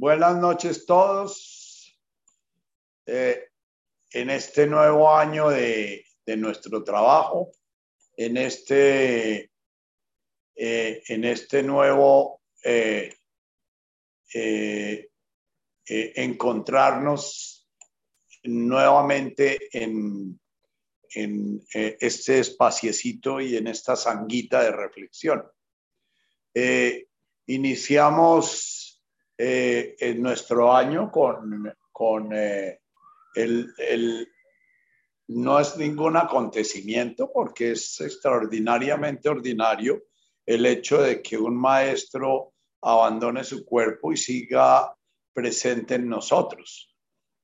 Buenas noches todos. Eh, en este nuevo año de, nuestro trabajo, en este, eh, en este nuevo eh, encontrarnos nuevamente en, en este espaciecito y en esta sanguita de reflexión. iniciamos eh, en nuestro año con, con eh, el, el, no es ningún acontecimiento porque es extraordinariamente ordinario el hecho de que un maestro abandone su cuerpo y siga presente en nosotros.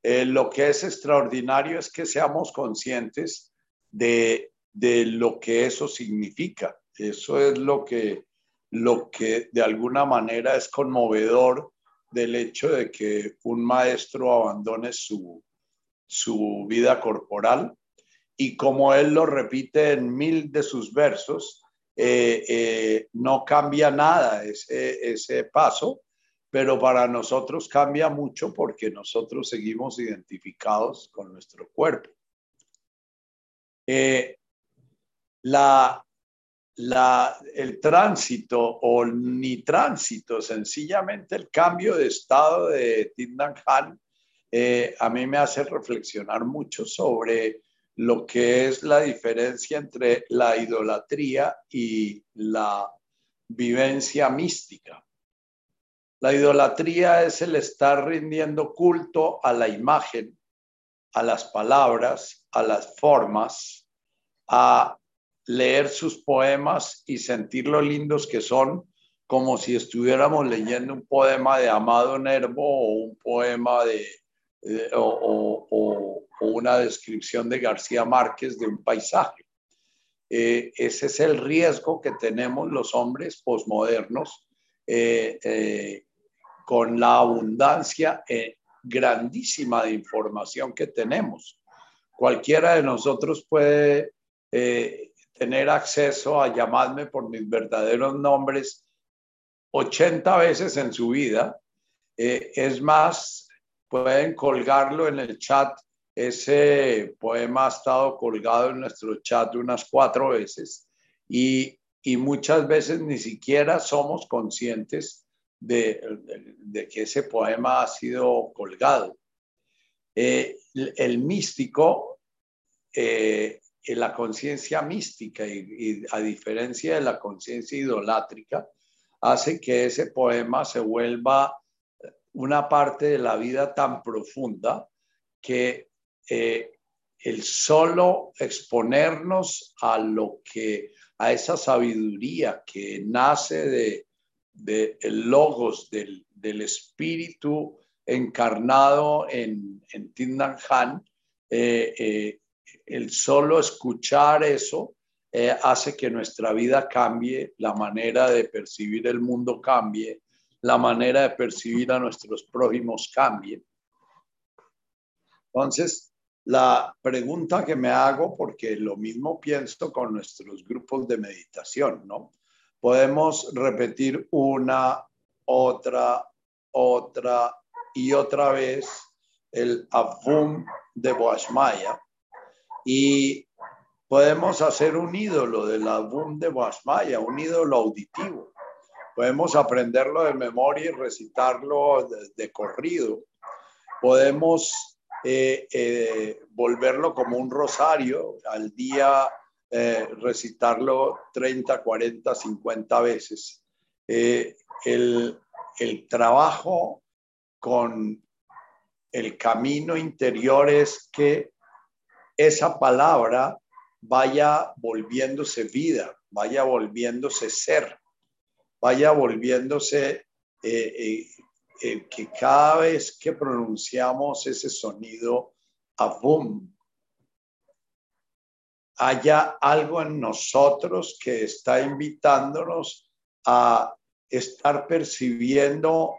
Eh, lo que es extraordinario es que seamos conscientes de, de, lo que eso significa. Eso es lo que, lo que de alguna manera es conmovedor del hecho de que un maestro abandone su, su vida corporal y como él lo repite en mil de sus versos, eh, eh, no cambia nada ese, ese paso, pero para nosotros cambia mucho porque nosotros seguimos identificados con nuestro cuerpo. Eh, la, la, el tránsito o ni tránsito, sencillamente el cambio de estado de Tindan Han, eh, a mí me hace reflexionar mucho sobre lo que es la diferencia entre la idolatría y la vivencia mística. La idolatría es el estar rindiendo culto a la imagen, a las palabras, a las formas, a leer sus poemas y sentir lo lindos que son, como si estuviéramos leyendo un poema de Amado Nervo o un poema de, o, una descripción de García Márquez de un paisaje. Eh, ese es el riesgo que tenemos los hombres posmodernos eh, eh, con la abundancia grandísima de información que tenemos. Cualquiera de nosotros puede tener acceso a llamarme por mis verdaderos nombres 80 veces en su vida. Eh, es más, pueden colgarlo en el chat. Ese poema ha estado colgado en nuestro chat unas cuatro veces y, y muchas veces ni siquiera somos conscientes de, de, que ese poema ha sido colgado. Eh, el, místico eh, la conciencia mística y, a diferencia de la conciencia idolátrica, hace que ese poema se vuelva una parte de la vida tan profunda que eh, el solo exponernos a lo que, a esa sabiduría que nace de, de logos del, del, espíritu encarnado en, en Han, eh, eh, el solo escuchar eso eh, hace que nuestra vida cambie, la manera de percibir el mundo cambie, la manera de percibir a nuestros prójimos cambie. Entonces, la pregunta que me hago, porque lo mismo pienso con nuestros grupos de meditación, ¿no? Podemos repetir una, otra, otra y otra vez el Avum de Boashmaya, y podemos hacer un ídolo del álbum de Basmaya, un ídolo auditivo. Podemos aprenderlo de memoria y recitarlo de, corrido. Podemos eh, eh, volverlo como un rosario al día, eh, recitarlo 30, 40, 50 veces. el, el trabajo con el camino interior es que esa palabra vaya volviéndose vida, vaya volviéndose ser, vaya volviéndose eh, eh, eh, que cada vez que pronunciamos ese sonido abum, haya algo en nosotros que está invitándonos a estar percibiendo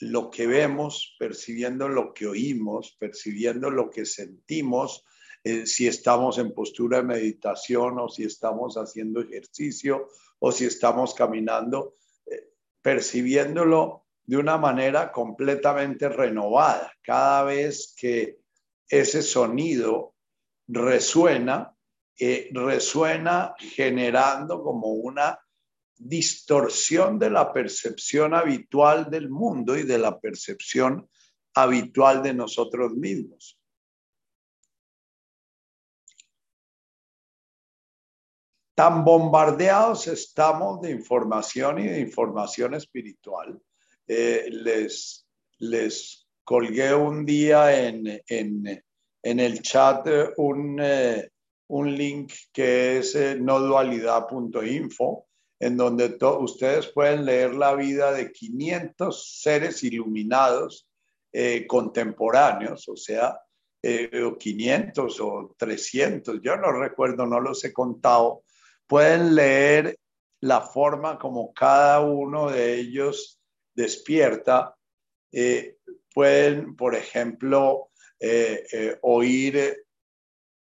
lo que vemos, percibiendo lo que oímos, percibiendo lo que sentimos, eh, si estamos en postura de meditación o si estamos haciendo ejercicio o si estamos caminando, eh, percibiéndolo de una manera completamente renovada. Cada vez que ese sonido resuena, eh, resuena generando como una distorsión de la percepción habitual del mundo y de la percepción habitual de nosotros mismos. Tan bombardeados estamos de información y de información espiritual. Eh, les, les colgué un día en, en, en el chat un, eh, un link que es eh, nodualidad.info, en donde ustedes pueden leer la vida de 500 seres iluminados contemporáneos, o sea, 500 o 300, yo no recuerdo, no los he contado, pueden leer la forma como cada uno de ellos despierta. Eh, pueden, por ejemplo, eh, eh, oír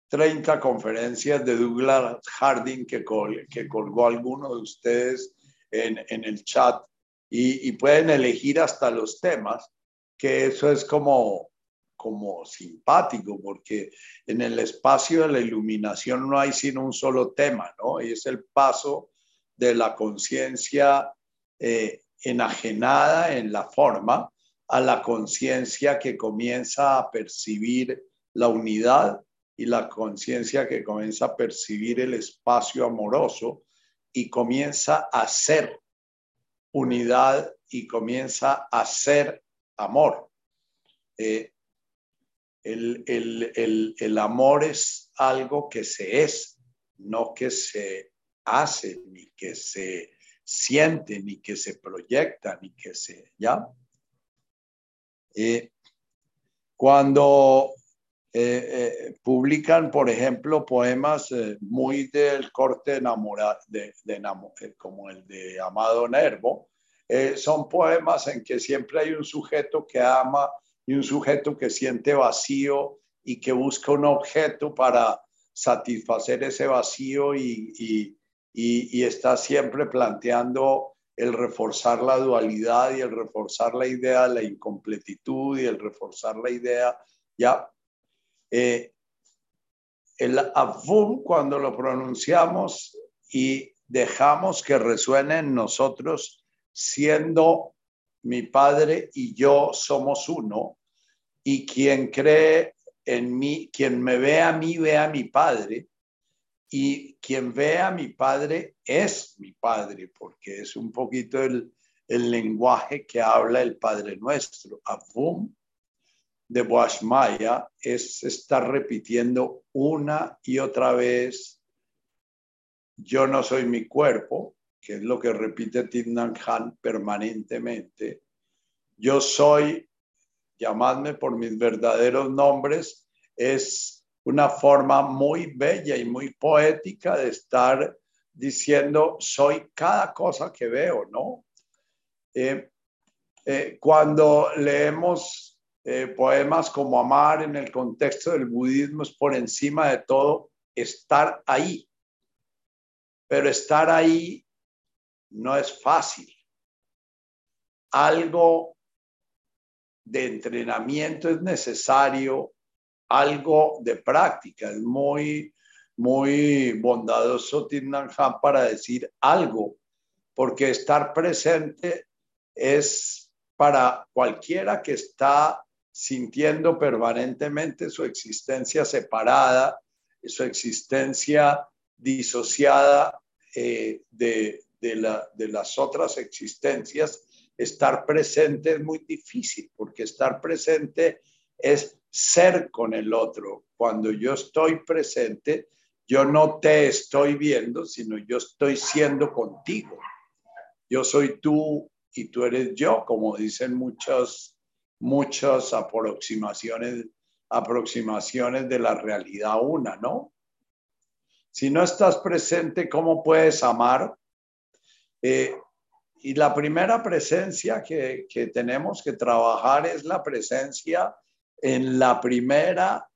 30 conferencias de Douglas Harding que, que colgó alguno de ustedes en, el chat y, pueden elegir hasta los temas, que eso es como, como simpático, porque en el espacio de la iluminación no hay sino un solo tema, ¿no? Y es el paso de la conciencia eh, enajenada en la forma a la conciencia que comienza a percibir la unidad y la conciencia que comienza a percibir el espacio amoroso y comienza a ser unidad y comienza a ser amor. Eh, el, amor es algo que se es, no que se hace, ni que se siente, ni que se proyecta, ni que se, ¿ya? Eh, cuando eh, eh, publican, por ejemplo, poemas muy del corte enamorado, de, como el de Amado Nervo, son poemas en que siempre hay un sujeto que ama y un sujeto que siente vacío y que busca un objeto para satisfacer ese vacío y, está siempre planteando el reforzar la dualidad y el reforzar la idea de la incompletitud y el reforzar la idea, ya. Eh, el avum, cuando lo pronunciamos y dejamos que resuene en nosotros, siendo mi Padre y yo somos uno, y quien cree en mí, quien me ve a mí, ve a mi Padre, y quien ve a mi Padre es mi Padre, porque es un poquito el, lenguaje que habla el Padre Nuestro. Avum de Boashmaya es estar repitiendo una y otra vez, yo no soy mi cuerpo, que es lo que repite Tidnan Han permanentemente. Yo soy, llamadme por mis verdaderos nombres, es una forma muy bella y muy poética de estar diciendo, soy cada cosa que veo, ¿no? Eh, eh, cuando leemos eh, poemas como Amar en el contexto del budismo es por encima de todo estar ahí. Pero estar ahí no es fácil. Algo de entrenamiento es necesario, algo de práctica. Es muy, muy bondadoso Tinnan para decir algo, porque estar presente es para cualquiera que está sintiendo permanentemente su existencia separada, su existencia disociada eh, de, de, las otras existencias, estar presente es muy difícil, porque estar presente es ser con el otro. Cuando yo estoy presente, yo no te estoy viendo, sino yo estoy siendo contigo. Yo soy tú y tú eres yo, como dicen muchas, muchas aproximaciones, aproximaciones de la realidad una, ¿no? Si no estás presente, ¿cómo puedes amar? Eh, y la primera presencia que, que, tenemos que trabajar es la presencia en la primera,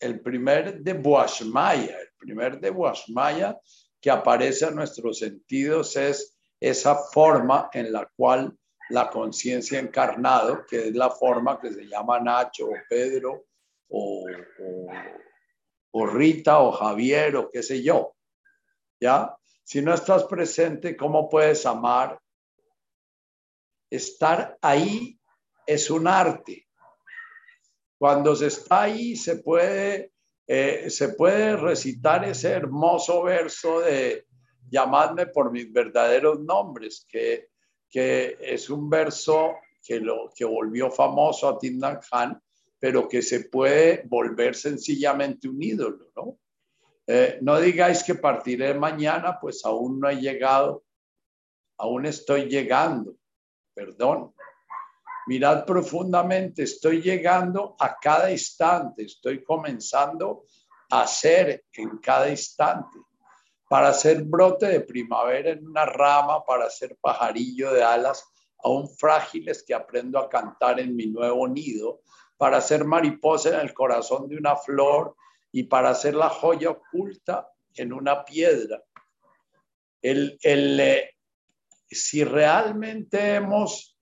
el primer de Boashmaya. El primer de Boashmaya que aparece en nuestros sentidos es esa forma en la cual la conciencia encarnado, que es la forma que se llama Nacho o Pedro o, o, Rita o Javier o qué sé yo. ¿Ya? Si no estás presente, ¿cómo puedes amar? Estar ahí es un arte. Cuando se está ahí, se puede, eh, se puede recitar ese hermoso verso de llamadme por mis verdaderos nombres, que, que es un verso que, lo, que volvió famoso a Tindan Khan, pero que se puede volver sencillamente un ídolo, ¿no? Eh, no digáis que partiré mañana, pues aún no he llegado, aún estoy llegando, perdón. Mirad profundamente, estoy llegando a cada instante, estoy comenzando a ser en cada instante. Para ser brote de primavera en una rama, para ser pajarillo de alas aún frágiles que aprendo a cantar en mi nuevo nido, para ser mariposa en el corazón de una flor y para ser la joya oculta en una piedra. El, el, eh, si realmente hemos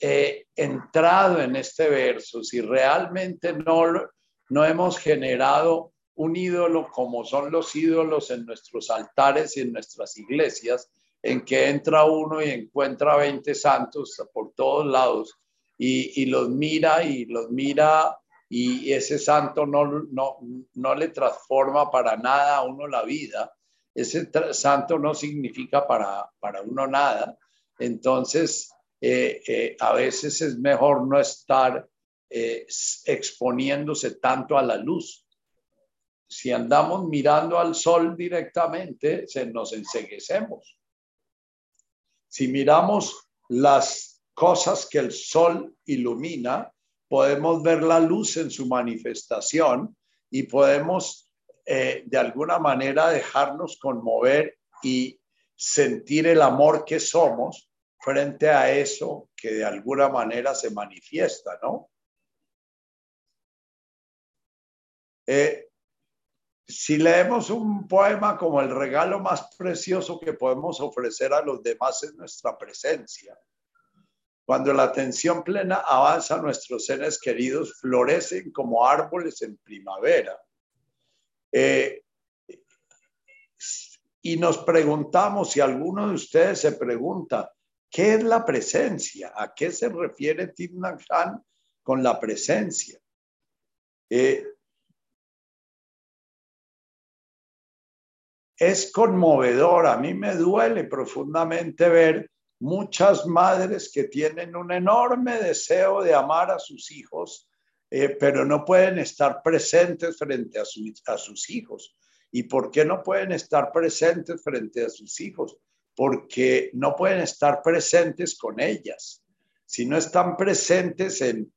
entrado en este verso, si realmente no, no hemos generado un ídolo como son los ídolos en nuestros altares y en nuestras iglesias, en que entra uno y encuentra 20 santos por todos lados y, y los mira y los mira y ese santo no, no, no le transforma para nada a uno la vida, ese santo no significa para, para uno nada. Entonces, eh, eh, a veces es mejor no estar eh, exponiéndose tanto a la luz. Si andamos mirando al sol directamente, se nos enseguecemos. Si miramos las cosas que el sol ilumina, podemos ver la luz en su manifestación y podemos de alguna manera dejarnos conmover y sentir el amor que somos frente a eso que de alguna manera se manifiesta, ¿no? Eh, si leemos un poema como el regalo más precioso que podemos ofrecer a los demás es nuestra presencia. Cuando la atención plena avanza, nuestros seres queridos florecen como árboles en primavera. Eh, y nos preguntamos, si alguno de ustedes se pregunta, ¿Qué es la presencia? ¿A qué se refiere Tim Khan con la presencia? Eh, es conmovedor. A mí me duele profundamente ver muchas madres que tienen un enorme deseo de amar a sus hijos, eh, pero no pueden estar presentes frente a, a sus hijos. ¿Y por qué no pueden estar presentes frente a sus hijos? porque no pueden estar presentes con ellas. Si no están presentes en,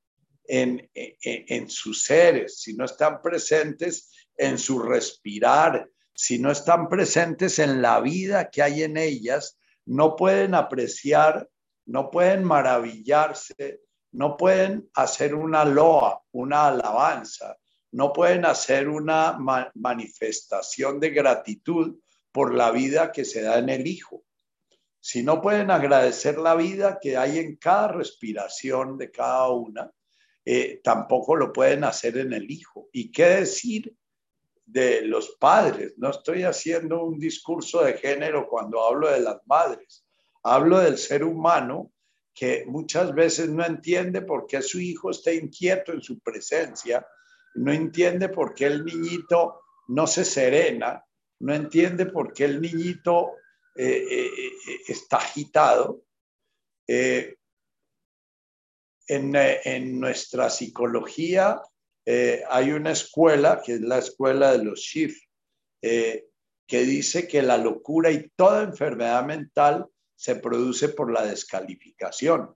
en, en, sus seres, si no están presentes en su respirar, si no están presentes en la vida que hay en ellas, no pueden apreciar, no pueden maravillarse, no pueden hacer una loa, una alabanza, no pueden hacer una manifestación de gratitud por la vida que se da en el Hijo si no pueden agradecer la vida que hay en cada respiración de cada una, eh, tampoco lo pueden hacer en el hijo. ¿Y qué decir de los padres? No estoy haciendo un discurso de género cuando hablo de las madres. Hablo del ser humano que muchas veces no entiende por qué su hijo está inquieto en su presencia, no entiende por qué el niñito no se serena, no entiende por qué el niñito eh, eh, eh, está agitado. En, en, nuestra psicología hay una escuela, que es la escuela de los Schiff, que dice que la locura y toda enfermedad mental se produce por la descalificación.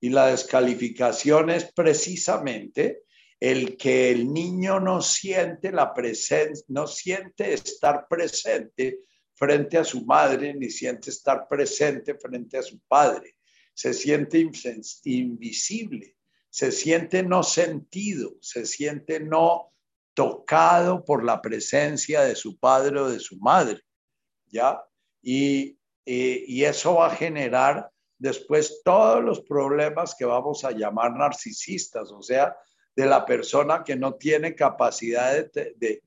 Y la descalificación es precisamente el que el niño no siente la presencia, no siente estar presente frente a su madre, ni siente estar presente frente a su padre. Se siente invisible, se siente no sentido, se siente no tocado por la presencia de su padre o de su madre, ¿ya? Y, y, eso va a generar después todos los problemas que vamos a llamar narcisistas, o sea, de la persona que no tiene capacidad de,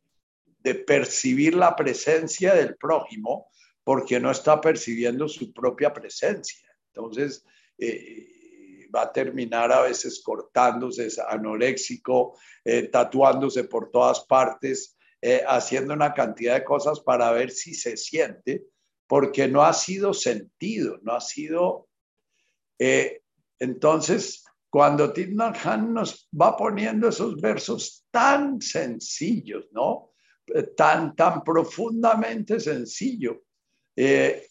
de, percibir la presencia del prójimo porque no está percibiendo su propia presencia. Entonces, eh, va a terminar a veces cortándose, anoréxico, eh, tatuándose por todas partes, eh, haciendo una cantidad de cosas para ver si se siente, porque no ha sido sentido, no ha sido... entonces, cuando Tidman Han nos va poniendo esos versos tan sencillos, ¿no? Tan, tan profundamente sencillo, eh,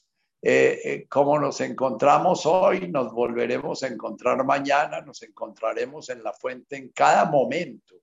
eh, eh, como nos encontramos hoy, nos volveremos a encontrar mañana, nos encontraremos en la fuente en cada momento.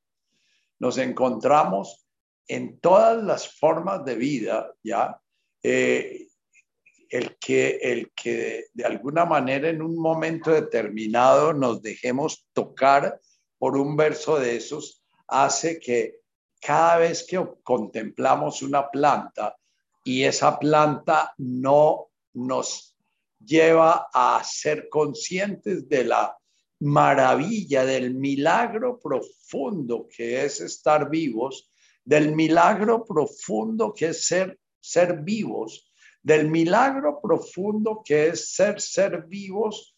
Nos encontramos en todas las formas de vida, ¿ya? el que, el que de alguna manera en un momento determinado nos dejemos tocar por un verso de esos hace que cada vez que contemplamos una planta y esa planta no nos lleva a ser conscientes de la maravilla, del milagro profundo que es estar vivos, del milagro profundo que es ser, ser vivos, del milagro profundo que es ser ser vivos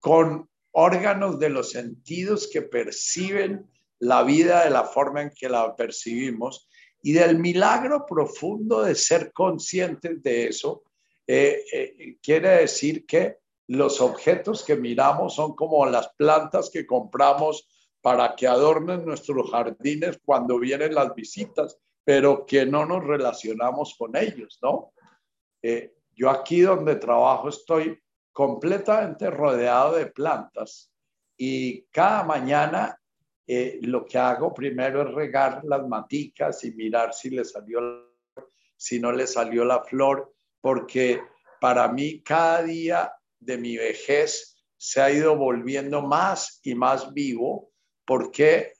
con órganos de los sentidos que perciben la vida de la forma en que la percibimos y del milagro profundo de ser conscientes de eso, eh, eh, quiere decir que los objetos que miramos son como las plantas que compramos para que adornen nuestros jardines cuando vienen las visitas, pero que no nos relacionamos con ellos, ¿no? Eh, yo aquí donde trabajo estoy completamente rodeado de plantas y cada mañana eh, lo que hago primero es regar las maticas y mirar si le salió, si no le salió la flor, porque para mí cada día de mi vejez se ha ido volviendo más y más vivo. ¿Por qué?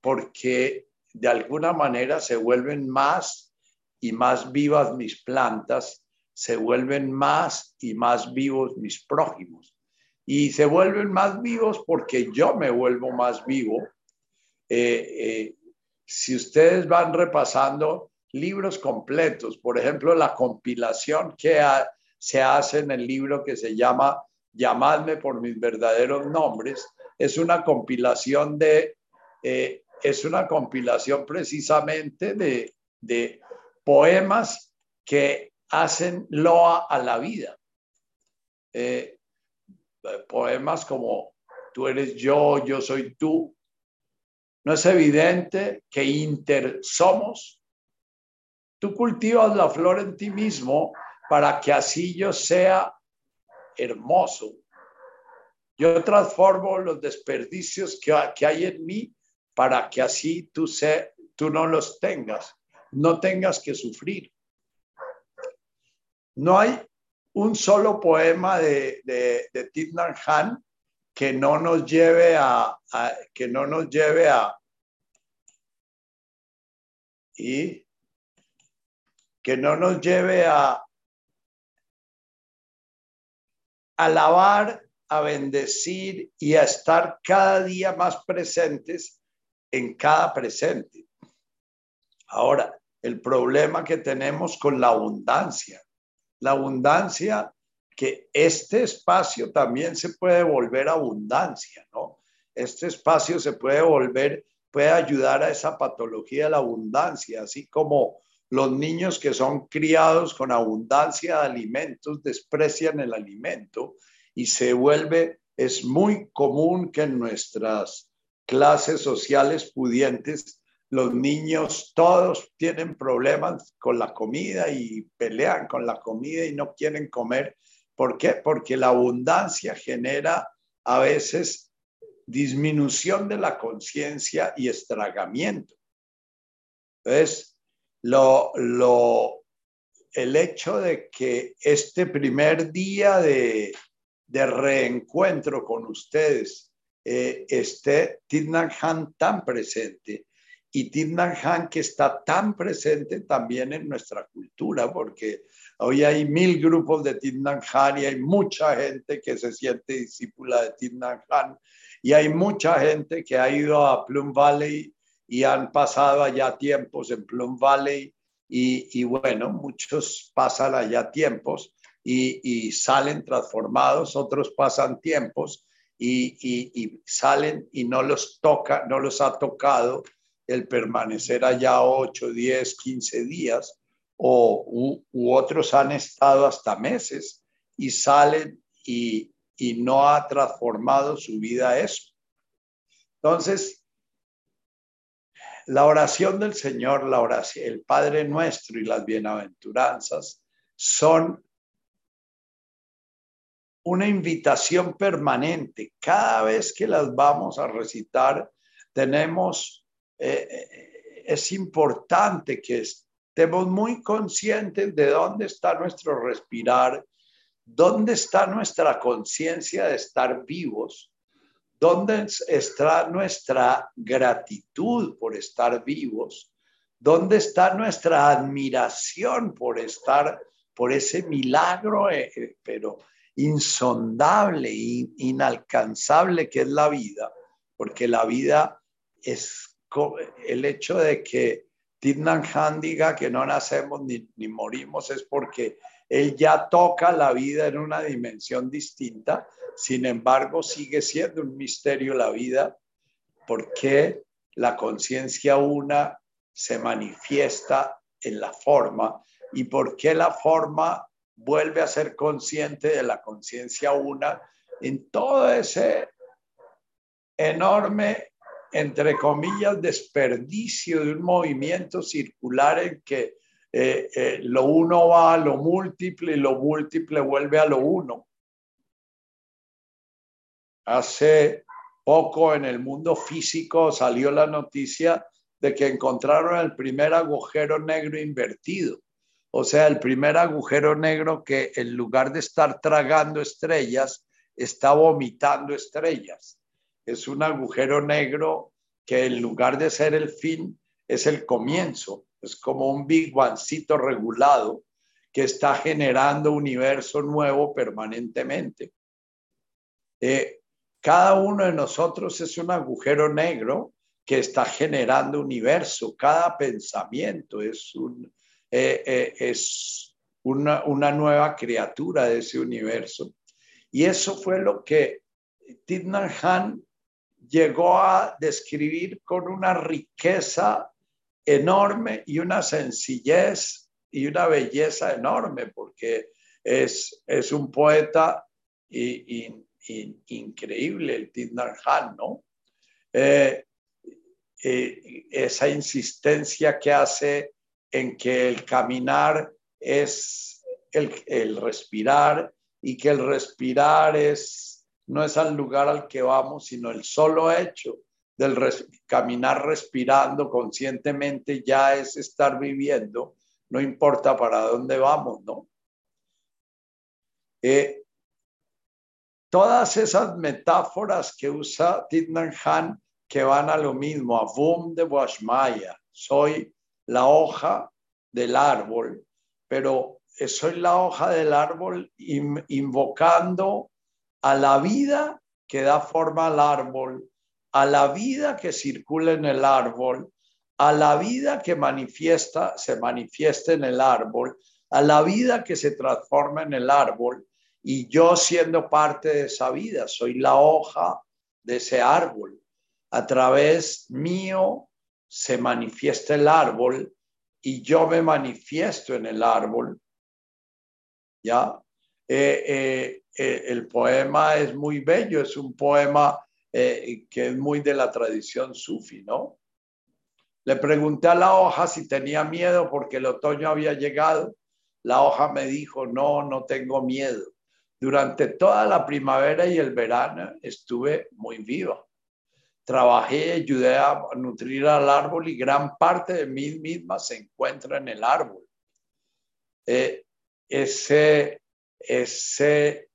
Porque de alguna manera se vuelven más y más vivas mis plantas se vuelven más y más vivos mis prójimos. Y se vuelven más vivos porque yo me vuelvo más vivo. Eh, eh, si ustedes van repasando libros completos, por ejemplo, la compilación que se hace en el libro que se llama Llamadme por mis verdaderos nombres, es una compilación de, eh, es una compilación precisamente de, de poemas que hacen loa a la vida. Eh, poemas como tú eres yo, yo soy tú. ¿No es evidente que inter somos? Tú cultivas la flor en ti mismo para que así yo sea hermoso. Yo transformo los desperdicios que, que hay en mí para que así tú, tú no los tengas, no tengas que sufrir. No hay un solo poema de, de, de Han que no nos lleve a, que no nos lleve a y que no nos lleve a alabar, a bendecir y a estar cada día más presentes en cada presente. Ahora, el problema que tenemos con la abundancia la abundancia, que este espacio también se puede volver abundancia, ¿no? Este espacio se puede volver, puede ayudar a esa patología de la abundancia, así como los niños que son criados con abundancia de alimentos desprecian el alimento y se vuelve, es muy común que en nuestras clases sociales pudientes los niños todos tienen problemas con la comida y pelean con la comida y no quieren comer. ¿Por qué? Porque la abundancia genera a veces disminución de la conciencia y estragamiento. Entonces, lo, lo, el hecho de que este primer día de, de reencuentro con ustedes eh, esté Tidnan tan presente, y Timnan Han que está tan presente también en nuestra cultura, porque Hoy hay mil grupos de Tindan Han y hay mucha gente que se siente discípula de Tindan Han y hay mucha gente que ha ido a Plum Valley y han pasado allá tiempos en Plum Valley y, bueno, muchos pasan allá tiempos y, salen transformados, otros pasan tiempos y, y, salen y no los toca, no los ha tocado el permanecer allá 8, 10, 15 días o u, otros han estado hasta meses y salen y, y no ha transformado su vida eso. Entonces, la oración del Señor, la oración, el Padre nuestro y las bienaventuranzas son una invitación permanente. Cada vez que las vamos a recitar, tenemos, eh, eh, es importante que estemos muy conscientes de dónde está nuestro respirar, dónde está nuestra conciencia de estar vivos, dónde está nuestra gratitud por estar vivos, dónde está nuestra admiración por estar, por ese milagro, eh, eh, pero insondable, inalcanzable que es la vida, porque la vida es el hecho de que Tidnan Han diga que no nacemos ni, morimos es porque él ya toca la vida en una dimensión distinta, sin embargo sigue siendo un misterio la vida, porque la conciencia una se manifiesta en la forma y por qué la forma vuelve a ser consciente de la conciencia una en todo ese enorme entre comillas, desperdicio de un movimiento circular en que eh, eh, lo uno va a lo múltiple y lo múltiple vuelve a lo uno. Hace poco en el mundo físico salió la noticia de que encontraron el primer agujero negro invertido. O sea, el primer agujero negro que en lugar de estar tragando estrellas, está vomitando estrellas es un agujero negro que en lugar de ser el fin, es el comienzo. Es como un Big regulado que está generando universo nuevo permanentemente. Eh, cada uno de nosotros es un agujero negro que está generando universo. Cada pensamiento es, un, eh, eh, es una, una, nueva criatura de ese universo. Y eso fue lo que Tidnan Han llegó a describir con una riqueza enorme y una sencillez y una belleza enorme, porque es, es un poeta increíble, el Tindar Han, ¿no? Eh, eh, esa insistencia que hace en que el caminar es el, el respirar y que el respirar es no es al lugar al que vamos, sino el solo hecho del caminar respirando conscientemente ya es estar viviendo, no importa para dónde vamos, ¿no? Eh, todas esas metáforas que usa Tidnan Han que van a lo mismo, a Boom de Washmaya, soy la hoja del árbol, pero soy la hoja del árbol invocando a la vida que da forma al árbol, a la vida que circula en el árbol, a la vida que manifiesta, se manifiesta en el árbol, a la vida que se transforma en el árbol, y yo siendo parte de esa vida, soy la hoja de ese árbol. A través mío se manifiesta el árbol y yo me manifiesto en el árbol. ¿Ya? Eh, eh, eh, el poema es muy bello, es un poema que es muy de la tradición sufi, ¿no? Le pregunté a la hoja si tenía miedo porque el otoño había llegado. La hoja me dijo, no, no tengo miedo. Durante toda la primavera y el verano estuve muy viva. Trabajé ayudé a nutrir al árbol y gran parte de mí misma se encuentra en el árbol. ese ese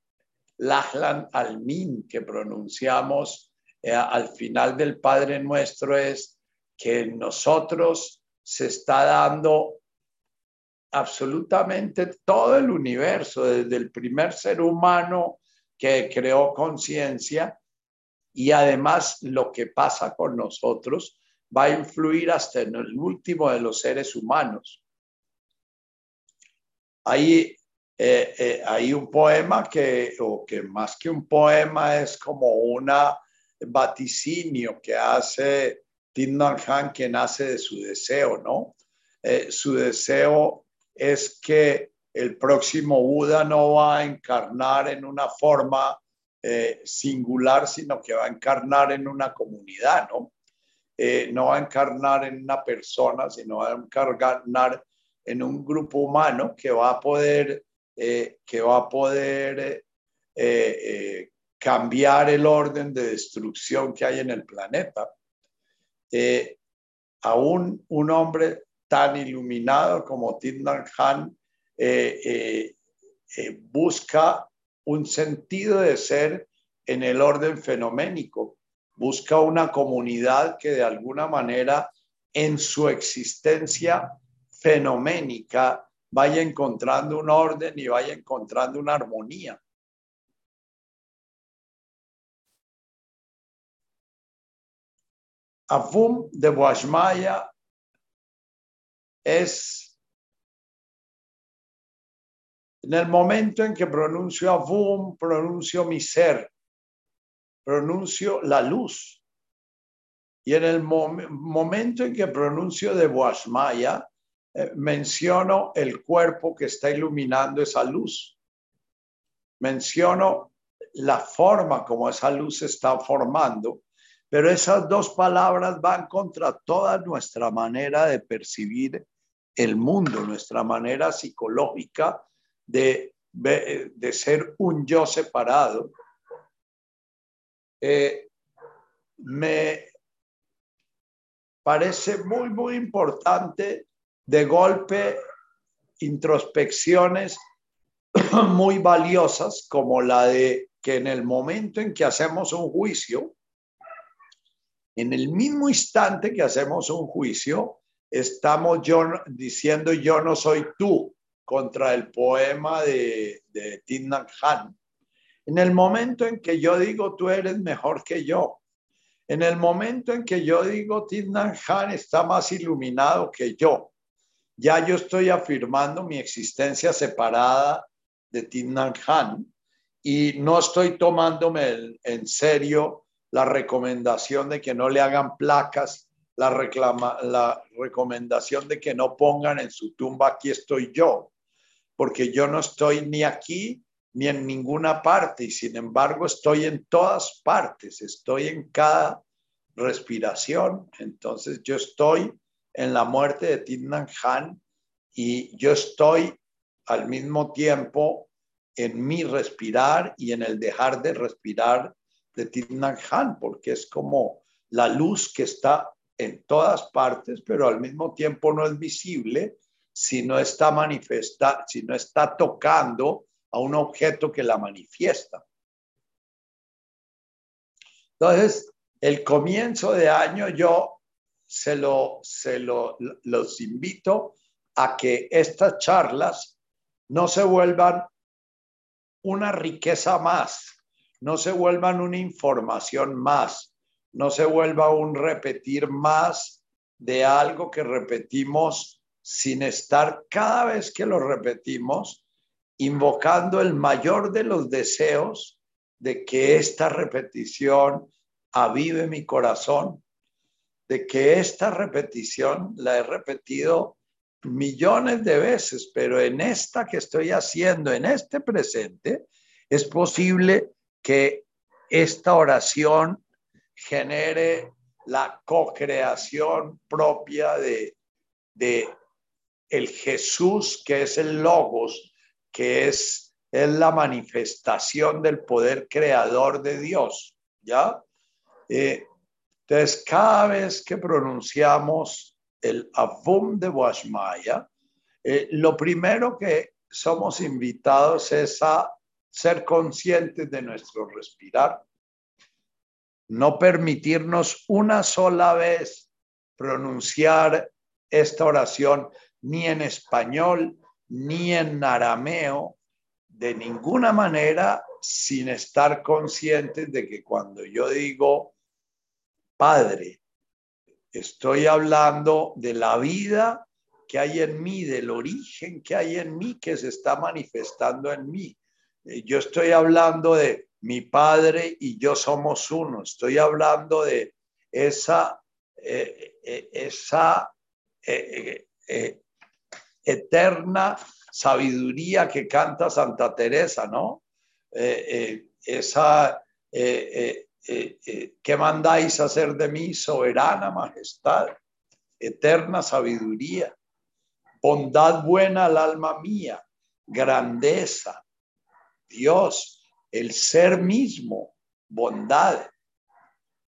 Lahlan Almin que pronunciamos eh, al final del Padre Nuestro es que en nosotros se está dando absolutamente todo el universo, desde el primer ser humano que creó conciencia y además lo que pasa con nosotros va a influir hasta en el último de los seres humanos. Hay, eh, eh, hay un poema que, o que más que un poema es como una vaticinio que hace Tindan Han, que nace de su deseo, ¿no? Eh, su deseo es que el próximo Buda no va a encarnar en una forma eh, singular, sino que va a encarnar en una comunidad, ¿no? Eh, no va a encarnar en una persona, sino va a encarnar en un grupo humano que va a poder, que va a poder cambiar el orden de destrucción que hay en el planeta. aún un hombre tan iluminado como Tindan Han eh, eh, eh, busca un sentido de ser en el orden fenoménico, busca una comunidad que de alguna manera en su existencia fenoménica vaya encontrando un orden y vaya encontrando una armonía. Avum de Boashmaya es en el momento en que pronuncio Avum, pronuncio mi ser, pronuncio la luz. Y en el momento en que pronuncio de Boashmaya, eh, menciono el cuerpo que está iluminando esa luz. Menciono la forma como esa luz se está formando pero esas dos palabras van contra toda nuestra manera de percibir el mundo, nuestra manera psicológica de, de ser un yo separado. Eh, me parece muy, muy importante de golpe introspecciones muy valiosas como la de que en el momento en que hacemos un juicio, en el mismo instante que hacemos un juicio, estamos yo, diciendo yo no soy tú contra el poema de, de Han. En el momento en que yo digo tú eres mejor que yo, en el momento en que yo digo Tindan Han está más iluminado que yo, ya yo estoy afirmando mi existencia separada de Tindan Han y no estoy tomándome en serio la recomendación de que no le hagan placas, la, reclama, la recomendación de que no pongan en su tumba aquí estoy yo, porque yo no estoy ni aquí ni en ninguna parte y sin embargo estoy en todas partes, estoy en cada respiración, entonces yo estoy en la muerte de Tinnan Han y yo estoy al mismo tiempo en mi respirar y en el dejar de respirar de Tinnan Han, porque es como la luz que está en todas partes, pero al mismo tiempo no es visible si no está manifesta, si no está tocando a un objeto que la manifiesta. Entonces, el comienzo de año yo se lo, se lo, los invito a que estas charlas no se vuelvan una riqueza más no se vuelvan una información más, no se vuelva un repetir más de algo que repetimos sin estar cada vez que lo repetimos invocando el mayor de los deseos de que esta repetición avive mi corazón, de que esta repetición la he repetido millones de veces, pero en esta que estoy haciendo, en este presente, es posible que esta oración genere la co-creación propia de, de el Jesús que es el logos, que es, es la manifestación del poder creador de Dios, ¿ya? Eh, entonces, cada vez que pronunciamos el Avum de Washmaya, eh, lo primero que somos invitados es a ser conscientes de nuestro respirar, no permitirnos una sola vez pronunciar esta oración ni en español, ni en arameo, de ninguna manera sin estar conscientes de que cuando yo digo Padre, estoy hablando de la vida que hay en mí, del origen que hay en mí, que se está manifestando en mí. Eh, yo estoy hablando de mi Padre y yo somos uno. Estoy hablando de esa, eh, eh, eterna sabiduría que canta Santa Teresa, ¿no? esa, ¿qué mandáis hacer de mí, soberana majestad? Eterna sabiduría, bondad buena al alma mía, grandeza, Dios, el ser mismo, bondad,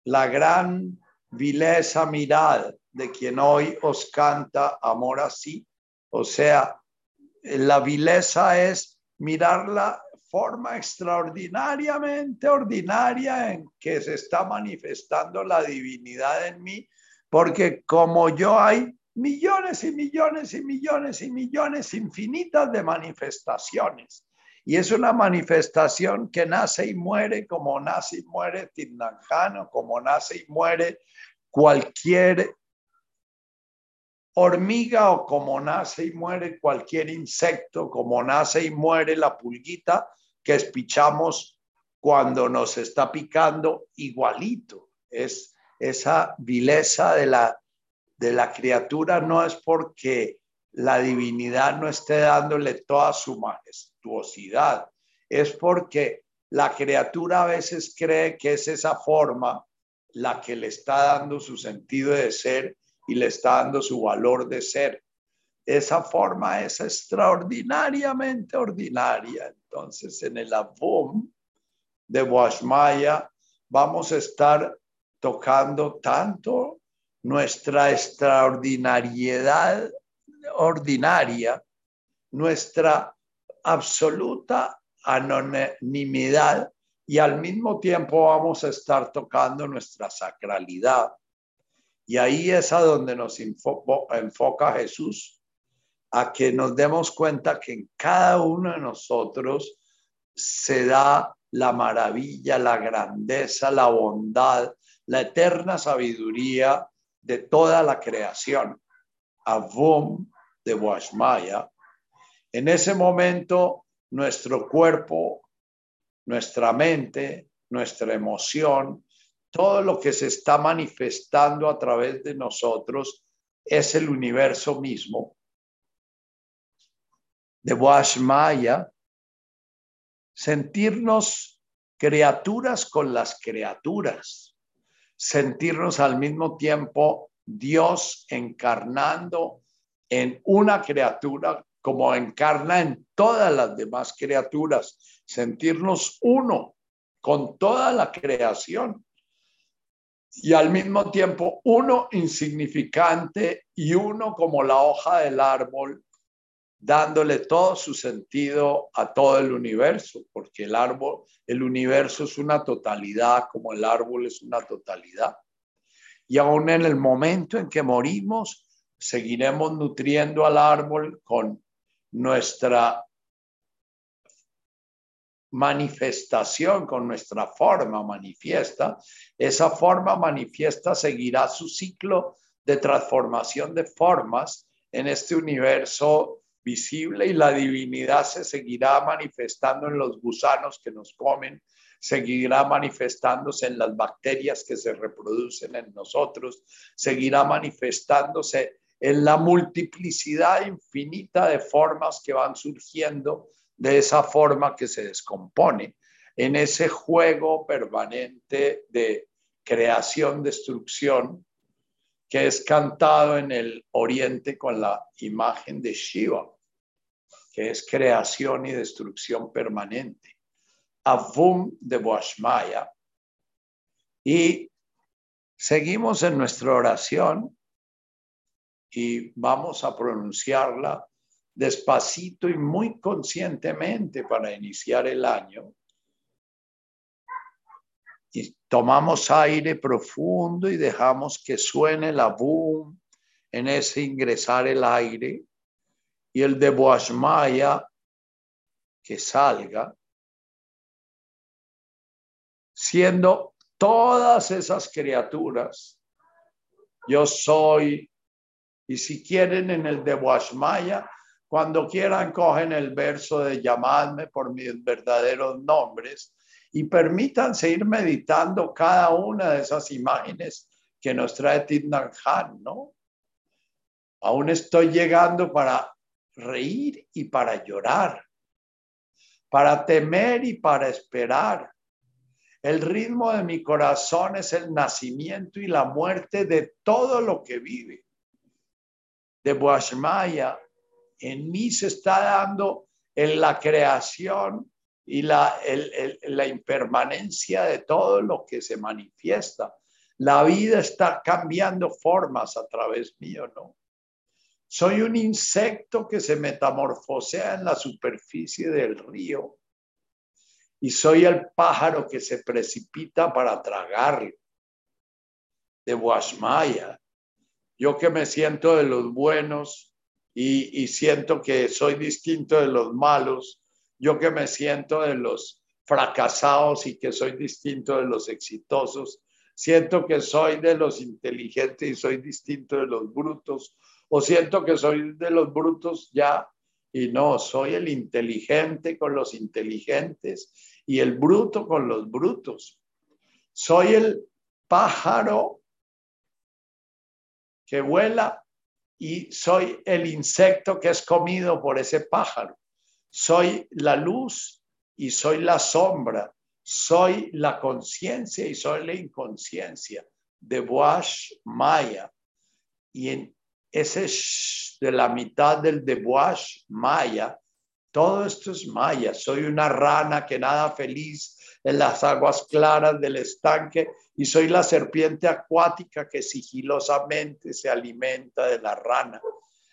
la gran vileza mirad de quien hoy os canta amor así. O sea, la vileza es mirar la forma extraordinariamente ordinaria en que se está manifestando la divinidad en mí, porque como yo hay millones y millones y millones y millones infinitas de manifestaciones. Y es una manifestación que nace y muere como nace y muere Tindanjano, como nace y muere cualquier hormiga o como nace y muere cualquier insecto, como nace y muere la pulguita que espichamos cuando nos está picando igualito. Es esa vileza de la, de la criatura no es porque la divinidad no esté dándole toda su majestuosidad. Es porque la criatura a veces cree que es esa forma la que le está dando su sentido de ser y le está dando su valor de ser. Esa forma es extraordinariamente ordinaria. Entonces, en el Avum de Washmaya vamos a estar tocando tanto nuestra extraordinariedad ordinaria, nuestra absoluta anonimidad y al mismo tiempo vamos a estar tocando nuestra sacralidad. Y ahí es a donde nos enfoca Jesús, a que nos demos cuenta que en cada uno de nosotros se da la maravilla, la grandeza, la bondad, la eterna sabiduría de toda la creación. Avum de Washmaya, en ese momento nuestro cuerpo, nuestra mente, nuestra emoción, todo lo que se está manifestando a través de nosotros es el universo mismo. De Washmaya, sentirnos criaturas con las criaturas, sentirnos al mismo tiempo Dios encarnando en una criatura como encarna en todas las demás criaturas, sentirnos uno con toda la creación y al mismo tiempo uno insignificante y uno como la hoja del árbol, dándole todo su sentido a todo el universo, porque el árbol, el universo es una totalidad, como el árbol es una totalidad. Y aún en el momento en que morimos, seguiremos nutriendo al árbol con nuestra manifestación, con nuestra forma manifiesta, esa forma manifiesta seguirá su ciclo de transformación de formas en este universo visible y la divinidad se seguirá manifestando en los gusanos que nos comen, seguirá manifestándose en las bacterias que se reproducen en nosotros, seguirá manifestándose en la multiplicidad infinita de formas que van surgiendo de esa forma que se descompone, en ese juego permanente de creación-destrucción que es cantado en el oriente con la imagen de Shiva, que es creación y destrucción permanente. Avum de Boashmaya. Y seguimos en nuestra oración y vamos a pronunciarla despacito y muy conscientemente para iniciar el año. Y tomamos aire profundo y dejamos que suene la boom en ese ingresar el aire y el de Boashmaya que salga, siendo todas esas criaturas, yo soy, y si quieren en el de Boashmaya, cuando quieran cogen el verso de llamadme por mis verdaderos nombres y permítanse ir meditando cada una de esas imágenes que nos trae Tidnan Han, ¿no? Aún estoy llegando para reír y para llorar, para temer y para esperar. El ritmo de mi corazón es el nacimiento y la muerte de todo lo que vive. De Boashmaya, en mí se está dando la creación y la, la impermanencia de todo lo que se manifiesta. La vida está cambiando formas a través mío, ¿no? Soy un insecto que se metamorfosea en la superficie del río y soy el pájaro que se precipita para tragarlo. De Guasmaya, yo que me siento de los buenos y, y siento que soy distinto de los malos, yo que me siento de los fracasados y que soy distinto de los exitosos, siento que soy de los inteligentes y soy distinto de los brutos, o siento que soy de los brutos ya y no, soy el inteligente con los inteligentes y el bruto con los brutos. Soy el pájaro que vuela y soy el insecto que es comido por ese pájaro. Soy la luz y soy la sombra. Soy la conciencia y soy la inconsciencia de Boash Maya. Y en ese de la mitad del Deboash Maya, todo esto es Maya. Soy una rana que nada feliz en las aguas claras del estanque y soy la serpiente acuática que sigilosamente se alimenta de la rana.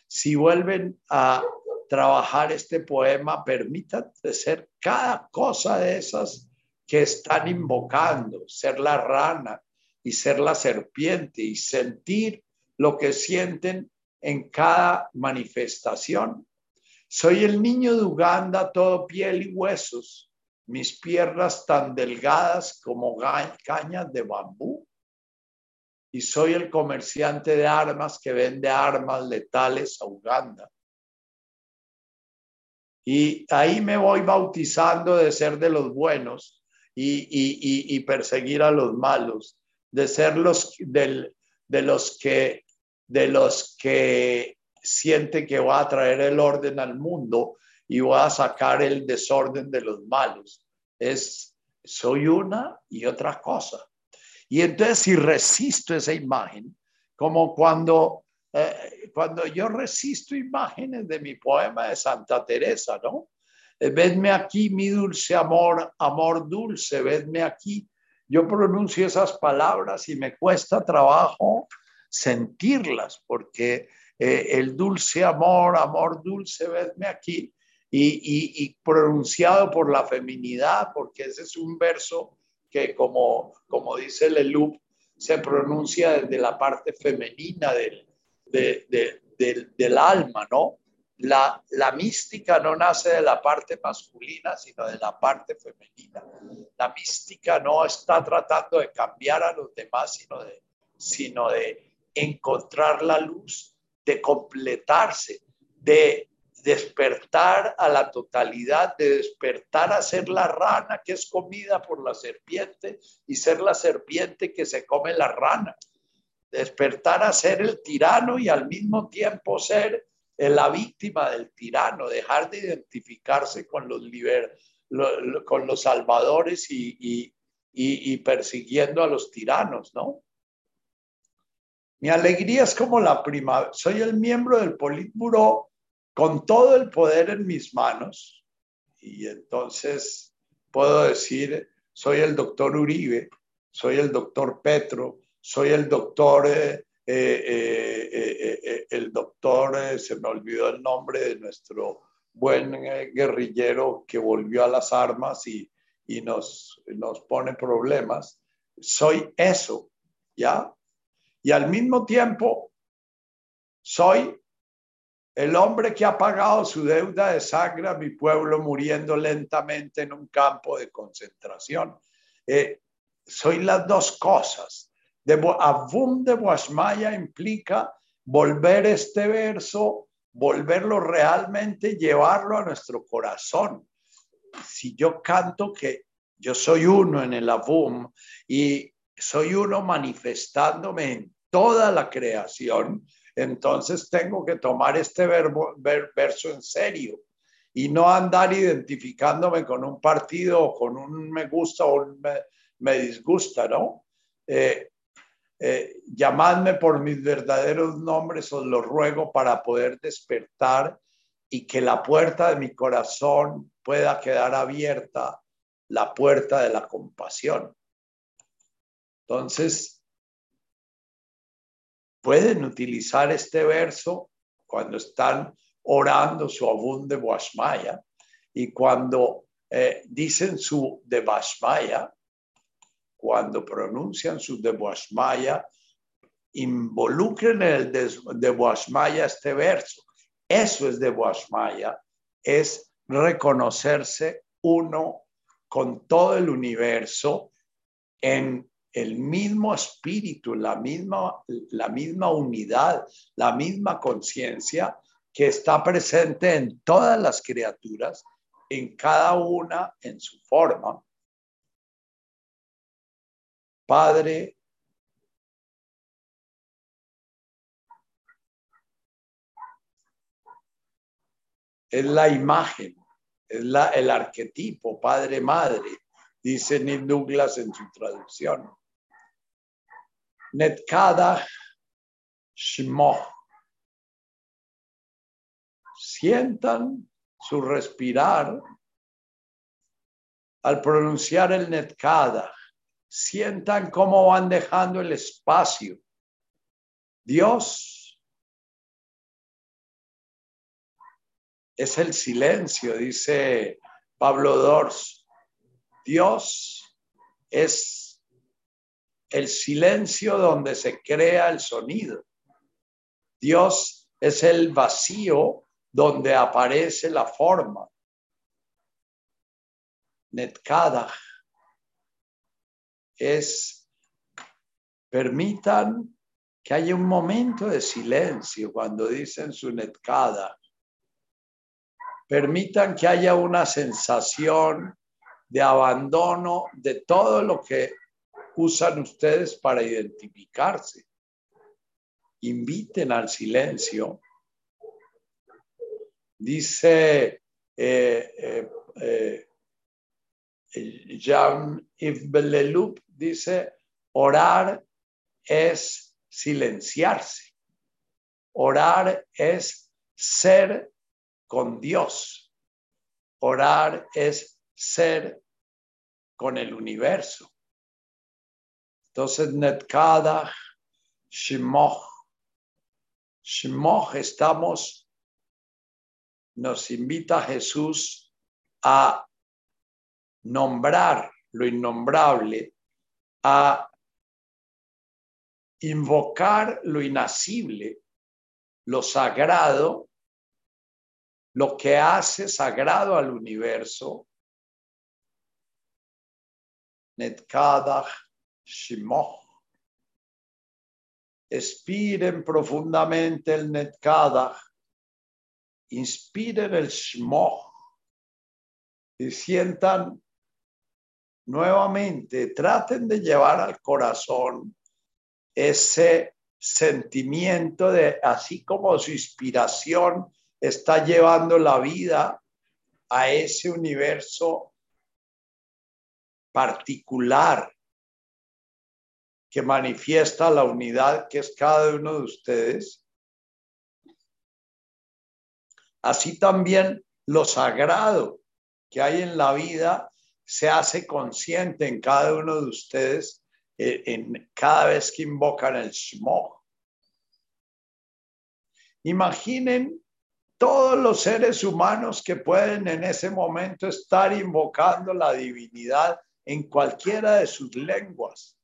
Si vuelven a trabajar este poema, permítanse ser cada cosa de esas que están invocando, ser la rana y ser la serpiente y sentir lo que sienten en cada manifestación. Soy el niño de Uganda, todo piel y huesos, mis piernas tan delgadas como cañas de bambú. Y soy el comerciante de armas que vende armas letales a Uganda. Y ahí me voy bautizando de ser de los buenos y, perseguir a los malos, de ser los del, de los que de los que siente que va a traer el orden al mundo y va a sacar el desorden de los malos. Es, soy una y otra cosa. Y entonces si resisto esa imagen, como cuando, eh, cuando yo resisto imágenes de mi poema de Santa Teresa, ¿no? Eh, vedme aquí, mi dulce amor, amor dulce, vedme aquí. Yo pronuncio esas palabras y me cuesta trabajo sentirlas, porque eh, el dulce amor, amor dulce, vedme aquí, y, pronunciado por la feminidad, porque ese es un verso que como, como dice Leloup, se pronuncia desde la parte femenina del, del, alma, ¿no? La, la, mística no nace de la parte masculina, sino de la parte femenina. La mística no está tratando de cambiar a los demás, sino de, sino de encontrar la luz, de completarse, de despertar a la totalidad, de despertar a ser la rana que es comida por la serpiente y ser la serpiente que se come la rana. Despertar a ser el tirano y al mismo tiempo ser la víctima del tirano, dejar de identificarse con los, liber, con los salvadores y, y persiguiendo a los tiranos, ¿no? Mi alegría es como la primavera. Soy el miembro del Politburo con todo el poder en mis manos. Y entonces puedo decir, soy el doctor Uribe, soy el doctor Petro, soy el doctor, eh, eh, eh, el doctor, se me olvidó el nombre de nuestro buen guerrillero que volvió a las armas y, y nos, nos pone problemas. Soy eso, ¿ya? Y al mismo tiempo soy el hombre que ha pagado su deuda de sangre a mi pueblo muriendo lentamente en un campo de concentración. Eh, soy las dos cosas. De, Avum de Boasmaya implica volver este verso, volverlo realmente, llevarlo a nuestro corazón. Si yo canto que yo soy uno en el Avum y soy uno manifestándome en toda la creación, entonces tengo que tomar este verbo, verso en serio y no andar identificándome con un partido o con un me gusta o un me, disgusta, ¿no? Eh, eh, llamadme por mis verdaderos nombres, os lo ruego para poder despertar y que la puerta de mi corazón pueda quedar abierta, la puerta de la compasión. Entonces, pueden utilizar este verso cuando están orando su abun de Boashmaya y cuando eh, dicen su de Bashmaya, cuando pronuncian su de Boashmaya, involucren el de, de este verso. Eso es de Boashmaya, es reconocerse uno con todo el universo en el mismo espíritu, la misma, la misma unidad, la misma conciencia que está presente en todas las criaturas, en cada una en su forma. Padre, es la imagen, es la, el arquetipo, padre, madre, dice Neil Douglas en su traducción. Netkada Shmo. Sientan su respirar al pronunciar el Netkada. Sientan cómo van dejando el espacio. Dios es el silencio, dice Pablo Dors. Dios es el silencio donde se crea el sonido. Dios es el vacío donde aparece la forma. Netkada es, permitan que haya un momento de silencio cuando dicen su netkada. Permitan que haya una sensación de abandono de todo lo que usan ustedes para identificarse. Inviten al silencio. Dice eh, eh, eh, Belleloup, dice, orar es silenciarse. Orar es ser con Dios. Orar es ser con el universo. Entonces, Netkada, Shimoch. Shimoch, estamos, nos invita Jesús a nombrar lo innombrable, a invocar lo inacible, lo sagrado, lo que hace sagrado al universo. Netkada Shimoch. Expiren profundamente el Netkadach. Inspiren el Shmoch. Y sientan nuevamente, traten de llevar al corazón ese sentimiento de, así como su inspiración está llevando la vida a ese universo particular que manifiesta la unidad que es cada uno de ustedes, así también lo sagrado que hay en la vida se hace consciente en cada uno de ustedes eh, en, cada vez que invocan el smog. Imaginen todos los seres humanos que pueden en ese momento estar invocando la divinidad en cualquiera de sus lenguas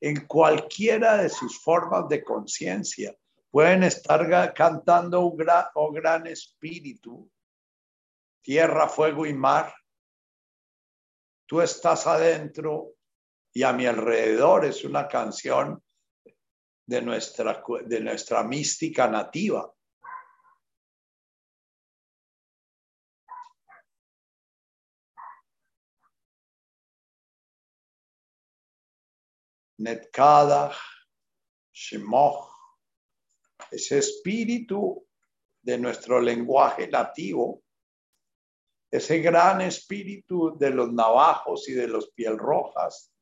en cualquiera de sus formas de conciencia, Pueden estar cantando, oh gran, oh gran espíritu, tierra, fuego y mar. Tú estás adentro y a mi alrededor es una canción de nuestra, de nuestra mística nativa. Netkada, Shemoch, ese espíritu de nuestro lenguaje nativo, ese gran espíritu de los navajos y de los piel rojas,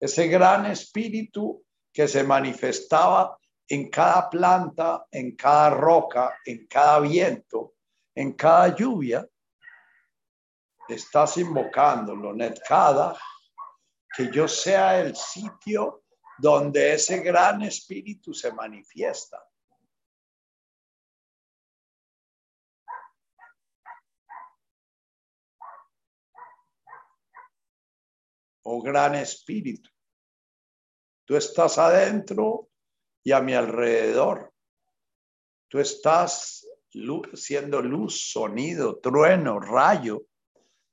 ese gran espíritu que se manifestaba en cada planta, en cada roca, en cada viento, en cada lluvia, estás invocándolo, Netkada, que yo sea el sitio donde ese gran espíritu se manifiesta. Oh gran espíritu, tú estás adentro y a mi alrededor. Tú estás siendo luz, sonido, trueno, rayo,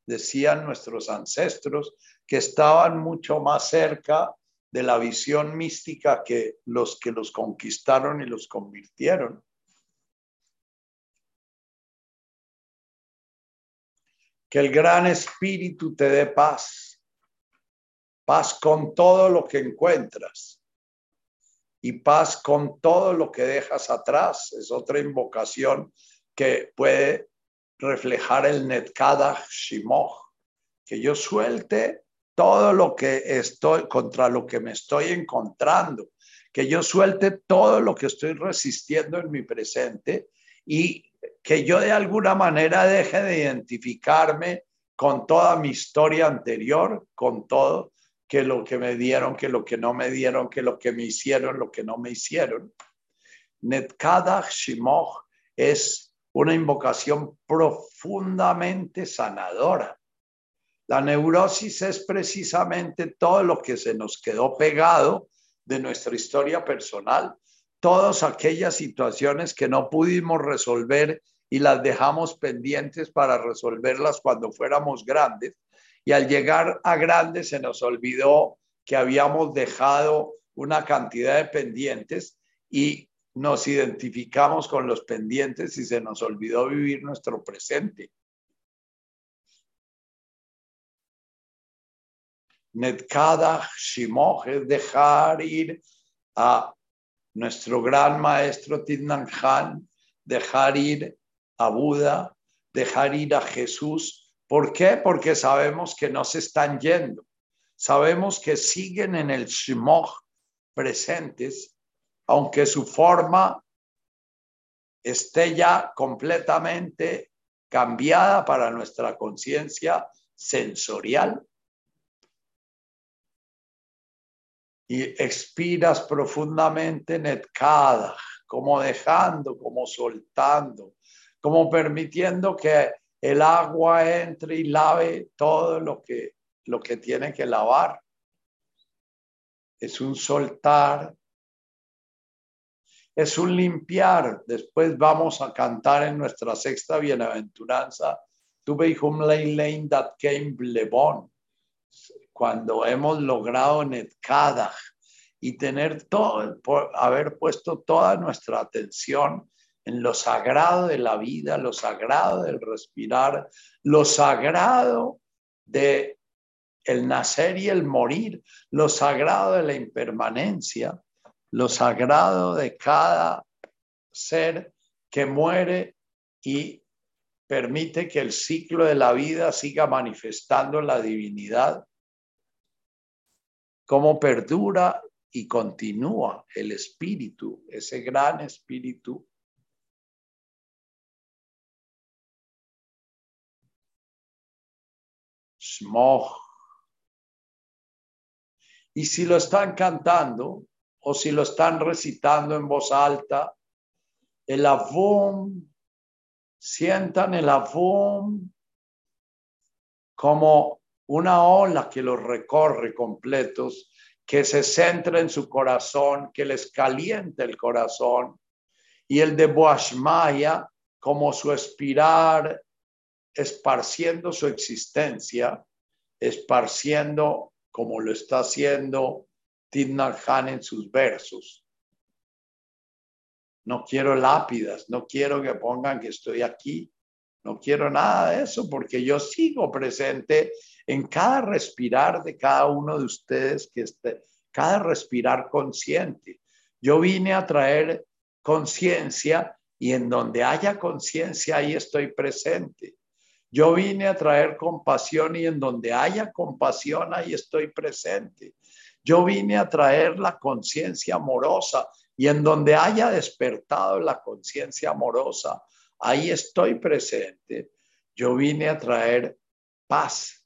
decían nuestros ancestros, que estaban mucho más cerca de la visión mística que los que los conquistaron y los convirtieron. Que el gran espíritu te dé paz, paz con todo lo que encuentras y paz con todo lo que dejas atrás. Es otra invocación que puede reflejar el Netkada Shimoch, que yo suelte todo lo que estoy, contra lo que me estoy encontrando, que yo suelte todo lo que estoy resistiendo en mi presente y que yo de alguna manera deje de identificarme con toda mi historia anterior, con todo, que lo que me dieron, que lo que no me dieron, que lo que me hicieron, lo que no me hicieron. Netkadach Shimoch es una invocación profundamente sanadora la neurosis es precisamente todo lo que se nos quedó pegado de nuestra historia personal, todas aquellas situaciones que no pudimos resolver y las dejamos pendientes para resolverlas cuando fuéramos grandes. Y al llegar a grandes se nos olvidó que habíamos dejado una cantidad de pendientes y nos identificamos con los pendientes y se nos olvidó vivir nuestro presente. Netkada Shimoch es dejar ir a nuestro gran maestro Tidnan Khan, dejar ir a Buda, dejar ir a Jesús. ¿Por qué? Porque sabemos que no se están yendo. Sabemos que siguen en el Shimoch presentes, aunque su forma esté ya completamente cambiada para nuestra conciencia sensorial. Y expiras profundamente netkada, como dejando, como soltando, como permitiendo que el agua entre y lave todo lo que, lo que tiene que lavar. Es un soltar, es un limpiar. Después vamos a cantar en nuestra sexta bienaventuranza, Tu hum lein that came lebon cuando hemos logrado Netkada y tener todo, haber puesto toda nuestra atención en lo sagrado de la vida, lo sagrado del respirar, lo sagrado de el nacer y el morir, lo sagrado de la impermanencia, lo sagrado de cada ser que muere y permite que el ciclo de la vida siga manifestando la divinidad cómo perdura y continúa el espíritu, ese gran espíritu. Smog. Y si lo están cantando o si lo están recitando en voz alta, el avum, sientan el avum como una ola que los recorre completos, que se centra en su corazón, que les calienta el corazón, y el de Boashmaya como su espirar, esparciendo su existencia, esparciendo como lo está haciendo Tidnal Khan en sus versos. No quiero lápidas, no quiero que pongan que estoy aquí, no quiero nada de eso porque yo sigo presente en cada respirar de cada uno de ustedes que esté, cada respirar consciente. Yo vine a traer conciencia y en donde haya conciencia ahí estoy presente. Yo vine a traer compasión y en donde haya compasión ahí estoy presente. Yo vine a traer la conciencia amorosa y en donde haya despertado la conciencia amorosa, ahí estoy presente. Yo vine a traer paz.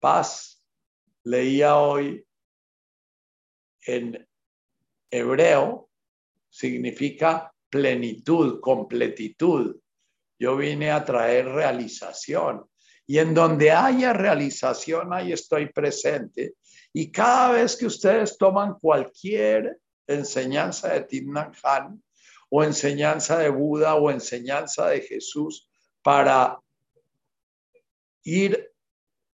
Paz. Leía hoy en hebreo, significa plenitud, completitud. Yo vine a traer realización. Y en donde haya realización, ahí estoy presente. Y cada vez que ustedes toman cualquier enseñanza de Timnan Han o enseñanza de Buda o enseñanza de Jesús para ir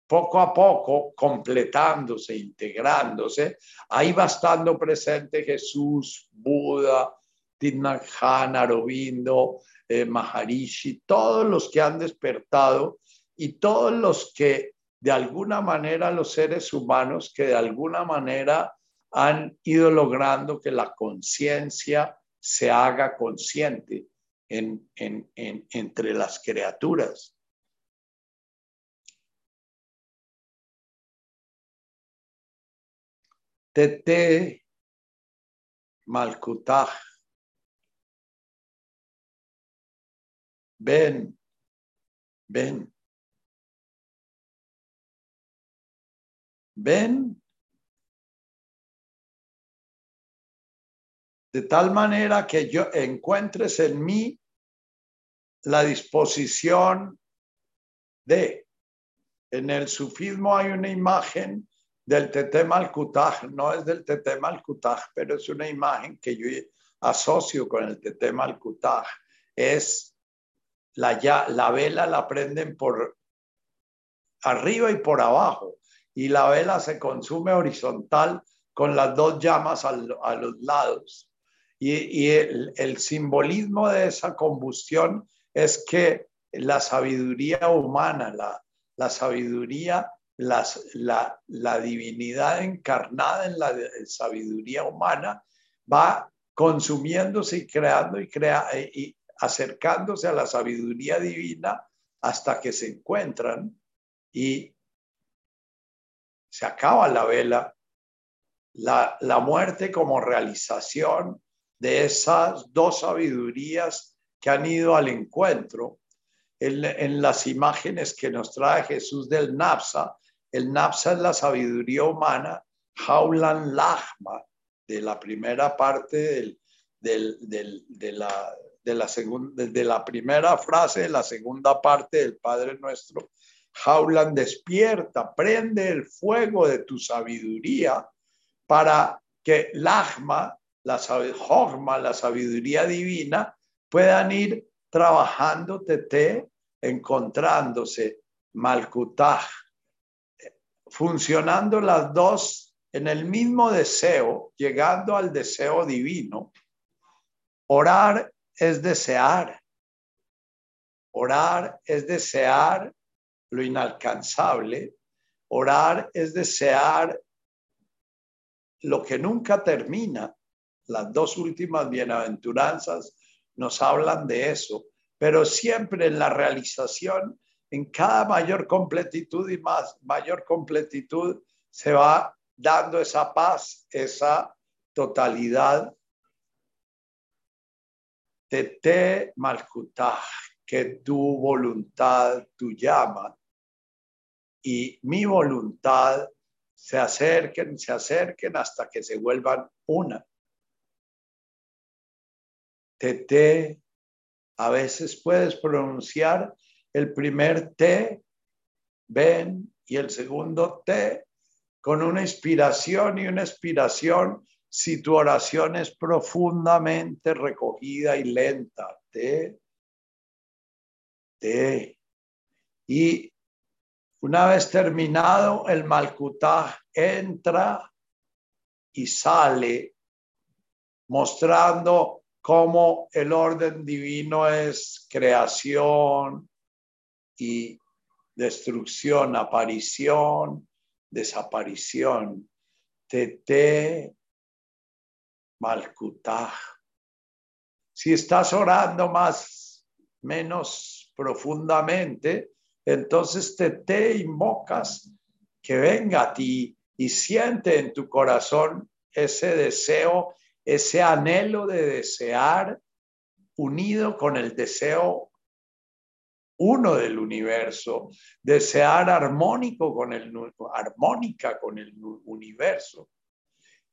poco a poco completándose, integrándose, ahí va estando presente Jesús, Buda, Timnan Han, Arobindo, eh, Maharishi, todos los que han despertado y todos los que de alguna manera los seres humanos que de alguna manera han ido logrando que la conciencia se haga consciente en, entre las criaturas. Tete Malkutaj. Ven, ven. Ven de tal manera que yo encuentres en mí la disposición de. En el sufismo hay una imagen del Tetem al no es del Tetem al pero es una imagen que yo asocio con el Tetem al Es la, la vela la prenden por arriba y por abajo, y la vela se consume horizontal con las dos llamas a los lados. Y, el, simbolismo de esa combustión es que la sabiduría humana, la, la sabiduría, la, la, divinidad encarnada en la sabiduría humana va consumiéndose y creando y, crea, y acercándose a la sabiduría divina hasta que se encuentran y se acaba la vela, la, la muerte como realización de esas dos sabidurías que han ido al encuentro. En, las imágenes que nos trae Jesús del Napsa, el Napsa es la sabiduría humana, Jaulan Lachma, de la primera parte de, la, la de la primera frase de la segunda parte del Padre Nuestro. Jaulan despierta, prende el fuego de tu sabiduría para que Lachma la, la sabiduría divina, puedan ir trabajando tete, encontrándose malkutaj, funcionando las dos en el mismo deseo, llegando al deseo divino. Orar es desear. Orar es desear lo inalcanzable. Orar es desear lo que nunca termina las dos últimas bienaventuranzas nos hablan de eso, pero siempre en la realización, en cada mayor completitud y más mayor completitud, se va dando esa paz, esa totalidad. Tete malkutaj, que tu voluntad, tu llama y mi voluntad se acerquen, se acerquen hasta que se vuelvan una. T, a veces puedes pronunciar el primer T, ven, y el segundo T, con una inspiración y una expiración si tu oración es profundamente recogida y lenta. Te, te. Y una vez terminado, el Malkutaj entra y sale mostrando cómo el orden divino es creación y destrucción, aparición, desaparición. Tete Malkutaj. Si estás orando más, menos profundamente, entonces te, te invocas que venga a ti y siente en tu corazón ese deseo, ese anhelo de desear unido con el deseo uno del universo, desear armónico con el armónica con el universo.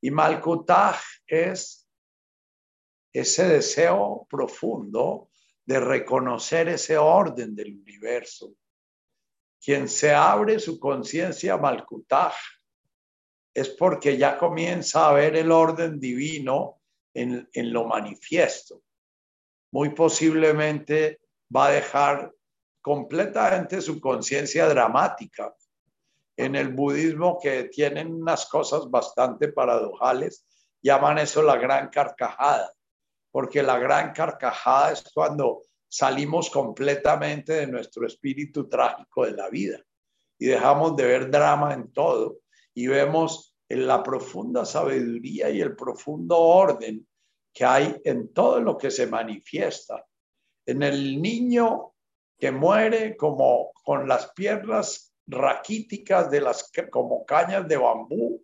Y Malkutaj es ese deseo profundo de reconocer ese orden del universo. Quien se abre su conciencia a Malkutaj es porque ya comienza a ver el orden divino en, en lo manifiesto. Muy posiblemente va a dejar completamente su conciencia dramática en el budismo que tienen unas cosas bastante paradojales, llaman eso la gran carcajada, porque la gran carcajada es cuando salimos completamente de nuestro espíritu trágico de la vida y dejamos de ver drama en todo y vemos en la profunda sabiduría y el profundo orden que hay en todo lo que se manifiesta. En el niño que muere como con las piernas raquíticas de las como cañas de bambú,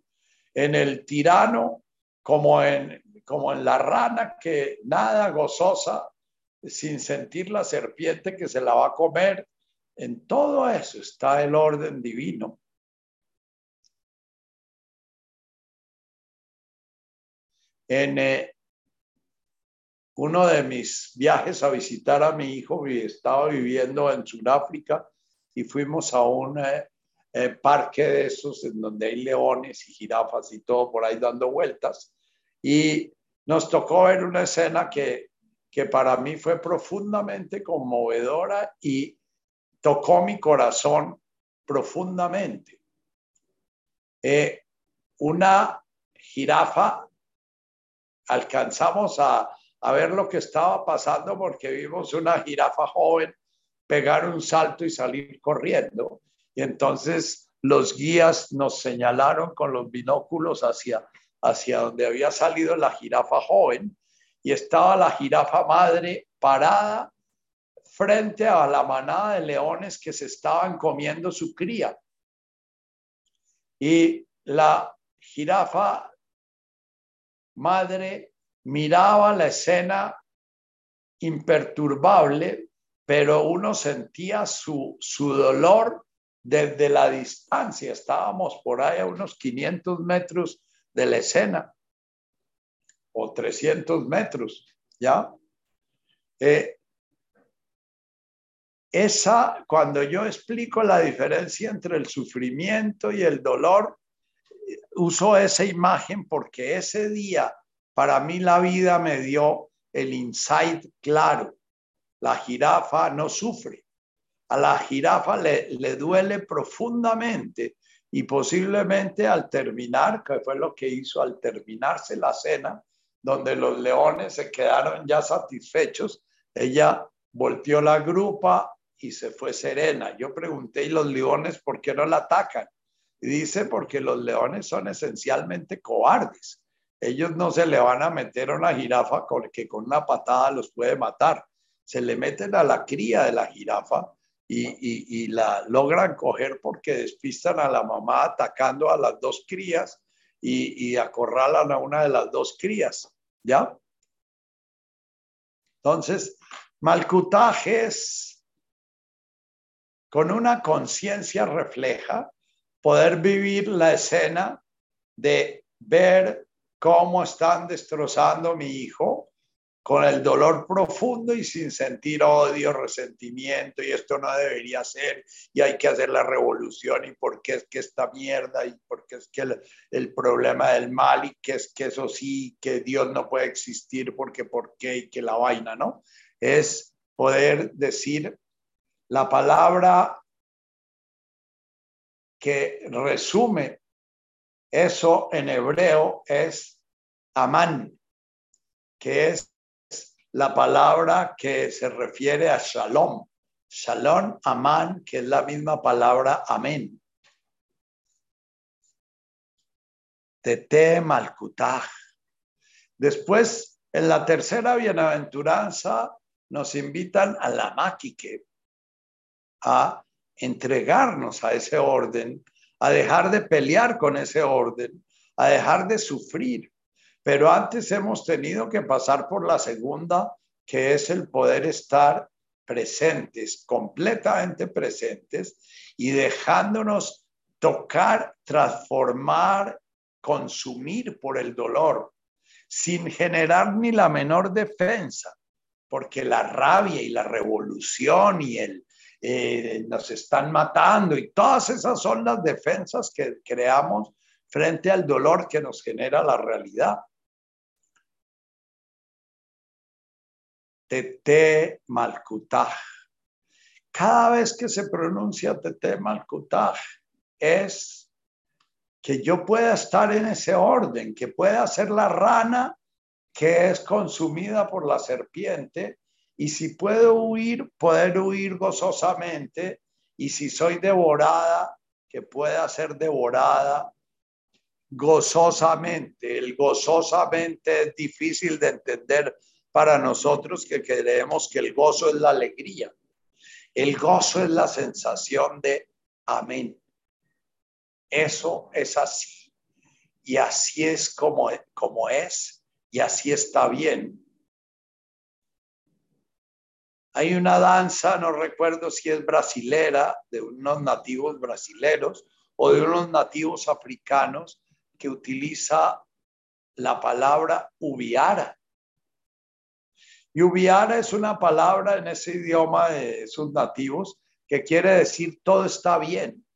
en el tirano como en, como en la rana que nada gozosa sin sentir la serpiente que se la va a comer. En todo eso está el orden divino. En eh, uno de mis viajes a visitar a mi hijo, estaba viviendo en Sudáfrica, y fuimos a un eh, eh, parque de esos en donde hay leones y jirafas y todo por ahí dando vueltas. Y nos tocó ver una escena que, que para mí fue profundamente conmovedora y tocó mi corazón profundamente. Eh, una jirafa, alcanzamos a, a ver lo que estaba pasando porque vimos una jirafa joven pegar un salto y salir corriendo. Y entonces los guías nos señalaron con los binóculos hacia, hacia donde había salido la jirafa joven y estaba la jirafa madre parada frente a la manada de leones que se estaban comiendo su cría. Y la jirafa madre miraba la escena imperturbable pero uno sentía su, su dolor desde la distancia. Estábamos por ahí a unos 500 metros de la escena o 300 metros, ¿ya? Eh, esa, cuando yo explico la diferencia entre el sufrimiento y el dolor, uso esa imagen porque ese día para mí la vida me dio el insight claro la jirafa no sufre. A la jirafa le, le duele profundamente y posiblemente al terminar, que fue lo que hizo al terminarse la cena, donde los leones se quedaron ya satisfechos, ella volteó la grupa y se fue serena. Yo pregunté, ¿y los leones por qué no la atacan? Y dice, porque los leones son esencialmente cobardes. Ellos no se le van a meter a una jirafa que con una patada los puede matar se le meten a la cría de la jirafa y, la logran coger porque despistan a la mamá atacando a las dos crías y, acorralan a una de las dos crías, ¿ya? Entonces, malcutajes con una conciencia refleja poder vivir la escena de ver cómo están destrozando mi hijo con el dolor profundo y sin sentir odio, resentimiento, y esto no debería ser, y hay que hacer la revolución, y por qué es que esta mierda, y por qué es que el, problema del mal, y que es que eso sí, que Dios no puede existir, porque por qué, y que la vaina, ¿no? Es poder decir la palabra que resume eso en hebreo es amán, que es la palabra que se refiere a shalom. Shalom, amán, que es la misma palabra amén. Tete malkutaj. Después, en la tercera bienaventuranza, nos invitan a la maquique, a entregarnos a ese orden, a dejar de pelear con ese orden, a dejar de sufrir, pero antes hemos tenido que pasar por la segunda, que es el poder estar presentes, completamente presentes y dejándonos tocar, transformar, consumir por el dolor, sin generar ni la menor defensa, porque la rabia y la revolución y el eh, nos están matando y todas esas son las defensas que creamos frente al dolor que nos genera la realidad. Tete Malkutaj. Cada vez que se pronuncia Tete Malkutaj es que yo pueda estar en ese orden, que pueda ser la rana que es consumida por la serpiente y si puedo huir, poder huir gozosamente y si soy devorada, que pueda ser devorada gozosamente. El gozosamente es difícil de entender para nosotros que creemos que el gozo es la alegría. El gozo es la sensación de amén. Eso es así. Y así es como, como es. Y así está bien. Hay una danza, no recuerdo si es brasilera, de unos nativos brasileros o de unos nativos africanos que utiliza la palabra ubiara Yubiara es una palabra en ese idioma de sus nativos que quiere decir todo está bien.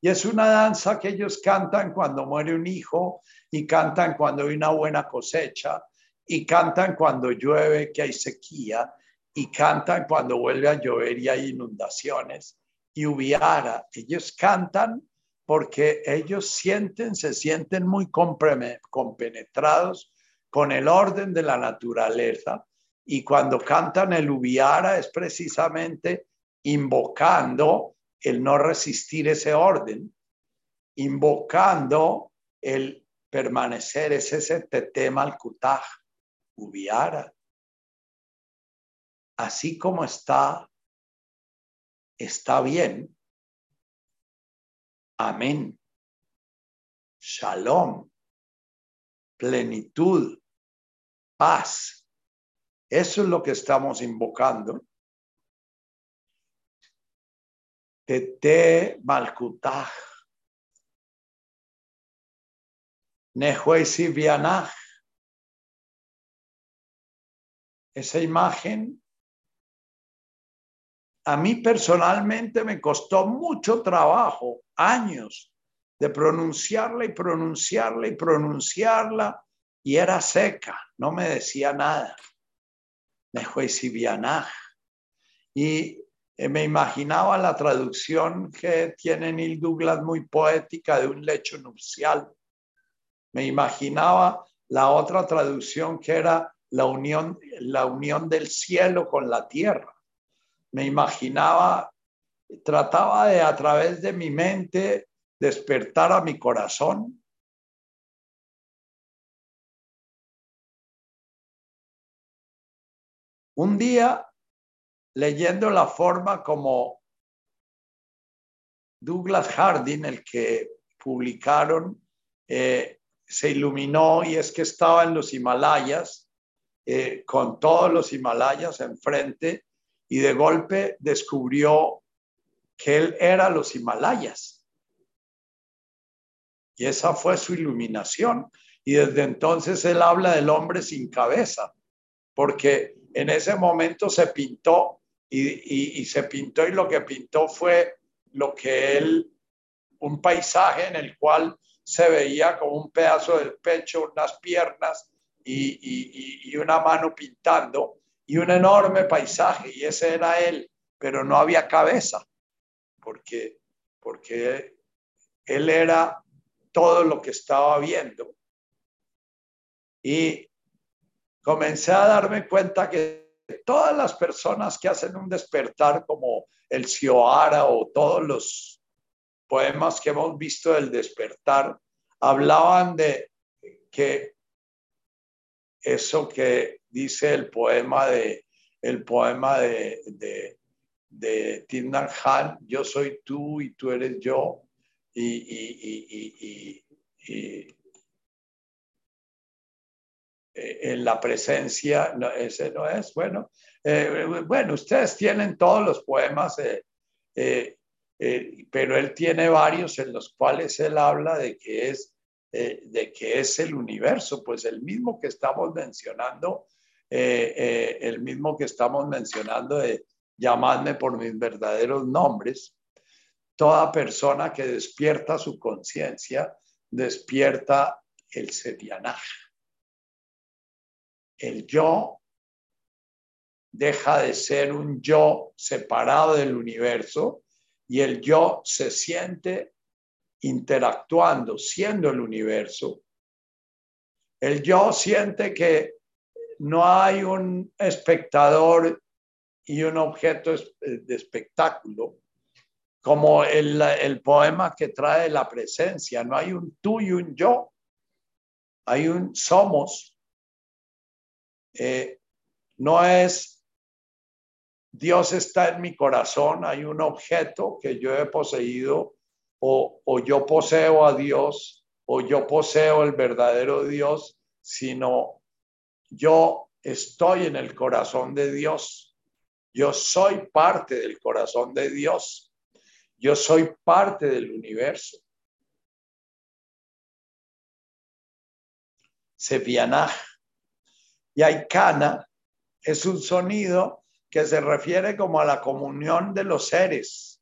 Y es una danza que ellos cantan cuando muere un hijo y cantan cuando hay una buena cosecha y cantan cuando llueve, que hay sequía y cantan cuando vuelve a llover y hay inundaciones. Y ellos cantan porque ellos sienten, se sienten muy compenetrados con el orden de la naturaleza y cuando cantan el Ubiara es precisamente invocando el no resistir ese orden, invocando el permanecer, es ese tetema al kutaj, Ubiara. Así como está, está bien. Amén. Shalom. Plenitud. Paz eso es lo que estamos invocando. Tete Malkutaj. Vianaj. Esa imagen a mí personalmente me costó mucho trabajo, años, de pronunciarla y pronunciarla y pronunciarla, y era seca, no me decía nada. Y eh, me imaginaba la traducción que tiene Neil Douglas muy poética de un lecho nupcial. Me imaginaba la otra traducción que era la unión, la unión del cielo con la tierra. Me imaginaba, trataba de a través de mi mente despertar a mi corazón. Un día, leyendo la forma como Douglas Harding, el que publicaron, eh, se iluminó y es que estaba en los Himalayas, eh, con todos los Himalayas enfrente, y de golpe descubrió que él era los Himalayas. Y esa fue su iluminación. Y desde entonces él habla del hombre sin cabeza porque en ese momento se pintó y, se pintó y lo que pintó fue lo que él, un paisaje en el cual se veía como un pedazo del pecho, unas piernas y una mano pintando y un enorme paisaje y ese era él, pero no había cabeza porque, porque él era todo lo que estaba viendo. Y comencé a darme cuenta que todas las personas que hacen un despertar como el Sioara o todos los poemas que hemos visto del despertar, hablaban de que eso que dice el poema de el poema de, de, de Han, yo soy tú y tú eres yo, y, en la presencia, ese no es, bueno, eh, bueno, ustedes tienen todos los poemas, eh, eh, pero él tiene varios en los cuales él habla de que es, de que es el universo, pues el mismo que estamos mencionando, el mismo que estamos mencionando de llamadme por mis verdaderos nombres, toda persona que despierta su conciencia, despierta el sedianaj. El yo deja de ser un yo separado del universo y el yo se siente interactuando, siendo el universo. El yo siente que no hay un espectador y un objeto de espectáculo, como el, poema que trae la presencia. No hay un tú y un yo, hay un somos. Eh, no es Dios está en mi corazón, hay un objeto que yo he poseído o, o yo poseo a Dios o yo poseo el verdadero Dios, sino yo estoy en el corazón de Dios. Yo soy parte del corazón de Dios. Yo soy parte del universo. Sepianaj. Y Aikana es un sonido que se refiere como a la comunión de los seres.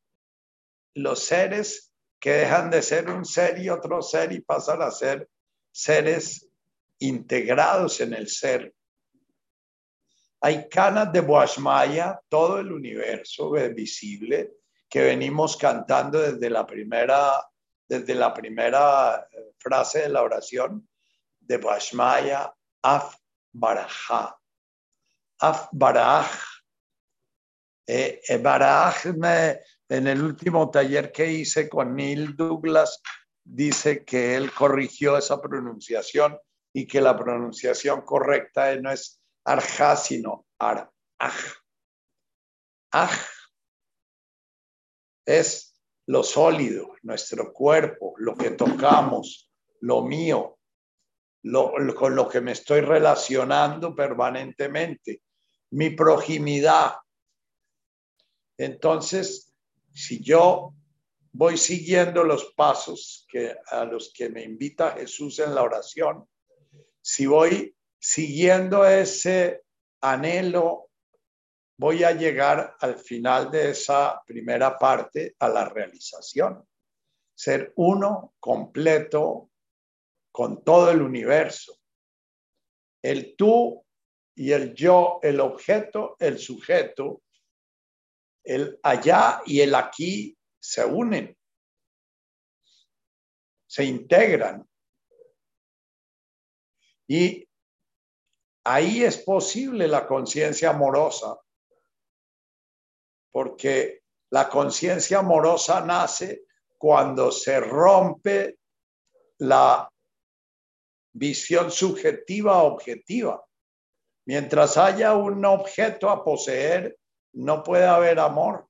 Los seres que dejan de ser un ser y otro ser y pasan a ser seres integrados en el ser. Hay canas de Boashmaya, todo el universo visible, que venimos cantando desde la primera, desde la primera eh, frase de la oración de Bashmaya, Af Barajá. Af Baraj. Eh, Baraj en el último taller que hice con Neil Douglas, dice que él corrigió esa pronunciación y que la pronunciación correcta no es Arja, sino Ar. Aj es lo sólido, nuestro cuerpo, lo que tocamos, lo mío, con lo que me estoy relacionando permanentemente, mi proximidad. Entonces, si yo voy siguiendo los pasos que, a los que me invita Jesús en la oración, si voy siguiendo ese anhelo voy a llegar al final de esa primera parte a la realización. Ser uno completo con todo el universo. El tú y el yo, el objeto, el sujeto, el allá y el aquí se unen, se integran. Y ahí es posible la conciencia amorosa porque la conciencia amorosa nace cuando se rompe la visión subjetiva objetiva. Mientras haya un objeto a poseer, no puede haber amor.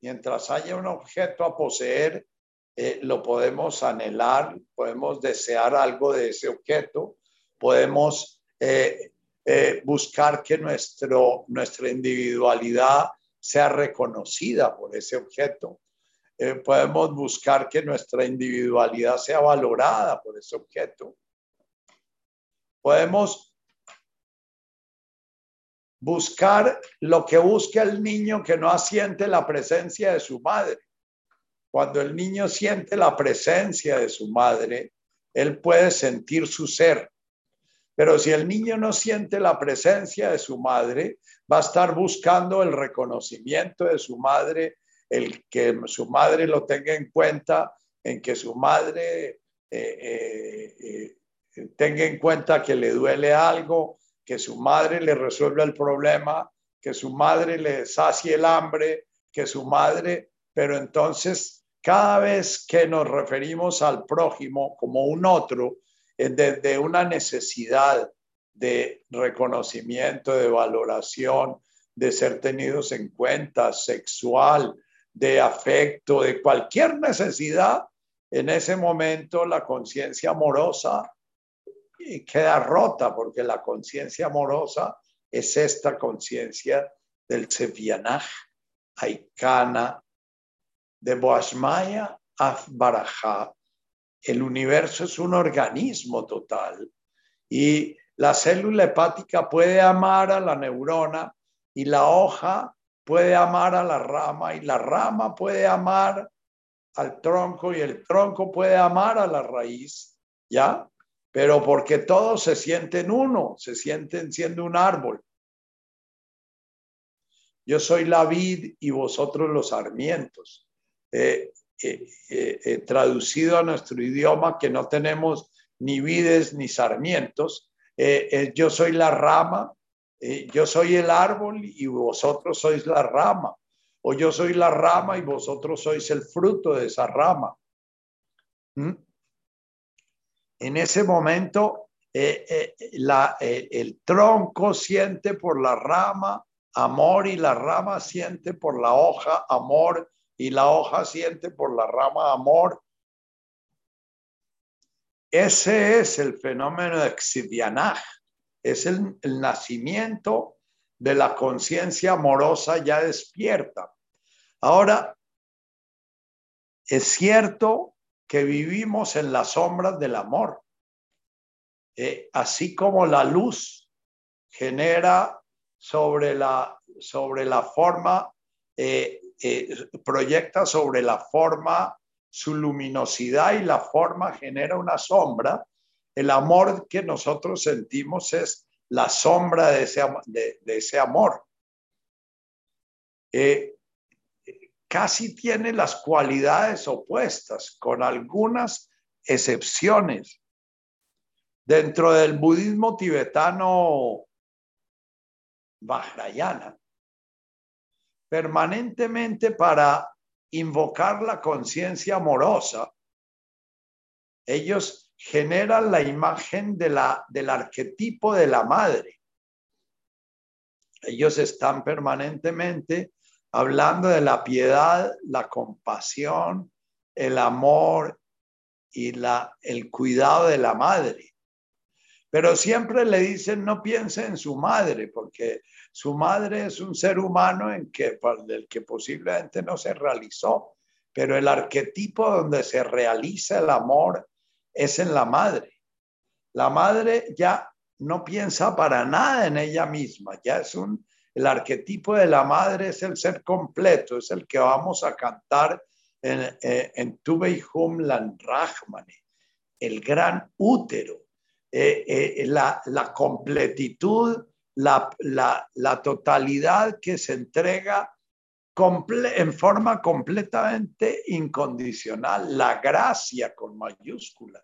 Mientras haya un objeto a poseer, eh, lo podemos anhelar, podemos desear algo de ese objeto, podemos eh, eh, buscar que nuestro, nuestra individualidad sea reconocida por ese objeto. Podemos buscar que nuestra individualidad sea valorada por ese objeto. Podemos buscar lo que busca el niño que no asiente la presencia de su madre. Cuando el niño siente la presencia de su madre, él puede sentir su ser. Pero si el niño no siente la presencia de su madre, va a estar buscando el reconocimiento de su madre, el que su madre lo tenga en cuenta, en que su madre eh, eh, eh, tenga en cuenta que le duele algo, que su madre le resuelva el problema, que su madre le sacie el hambre, que su madre, pero entonces cada vez que nos referimos al prójimo como un otro, desde una necesidad de reconocimiento, de valoración, de ser tenidos en cuenta, sexual, de afecto, de cualquier necesidad, en ese momento la conciencia amorosa queda rota porque la conciencia amorosa es esta conciencia del Sevianaj, Aikana, de Boasmaya Afbarajá. El universo es un organismo total y la célula hepática puede amar a la neurona y la hoja puede amar a la rama y la rama puede amar al tronco y el tronco puede amar a la raíz, ¿ya? Pero porque todos se sienten uno, se sienten siendo un árbol. Yo soy la vid y vosotros los sarmientos. Eh, eh, eh, traducido a nuestro idioma que no tenemos ni vides ni sarmientos, yo soy la rama, yo soy el árbol y vosotros sois la rama o yo soy la rama y vosotros sois el fruto de esa rama. ¿Mm? En ese momento, eh, eh, eh, el tronco siente por la rama amor y la rama siente por la hoja amor y la hoja siente por la rama amor. Ese es el fenómeno de Xidianaj, es el nacimiento de la conciencia amorosa ya despierta. Ahora, es cierto que vivimos en las sombras del amor, eh, así como la luz genera sobre la, sobre la forma, eh, eh, proyecta sobre la forma su luminosidad y la forma genera una sombra, el amor que nosotros sentimos es la sombra de ese, de, ese amor. Casi tiene las cualidades opuestas, con algunas excepciones. Dentro del budismo tibetano Vajrayana, permanentemente para invocar la conciencia amorosa, ellos generan la imagen de la, del arquetipo de la madre. Ellos están permanentemente hablando de la piedad, la compasión, el amor y la, el cuidado de la madre. Pero siempre le dicen no piense en su madre, porque su madre es un ser humano en que, del que posiblemente no se realizó, pero el arquetipo donde se realiza el amor es en la madre. La madre ya no piensa para nada en ella misma, ya es un, el arquetipo de la madre es el ser completo, es el que vamos a cantar en, eh, en Tubeihum Rahmane, el gran útero, eh, eh, la, la, completitud, la, la, la, totalidad que se entrega en forma completamente incondicional, la gracia con mayúscula,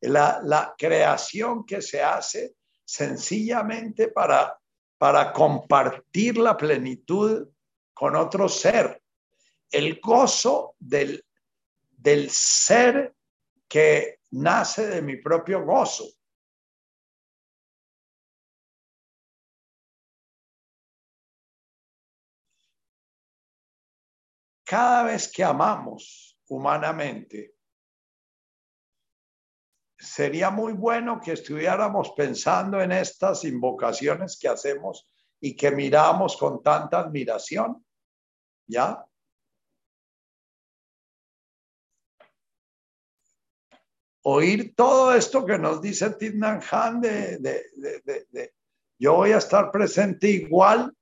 la, la creación que se hace sencillamente para, para compartir la plenitud con otro ser, el gozo del, del ser que nace de mi propio gozo. cada vez que amamos humanamente, sería muy bueno que estuviéramos pensando en estas invocaciones que hacemos y que miramos con tanta admiración. ¿Ya? Oír todo esto que nos dice Tidnan Han de, yo voy a estar presente igual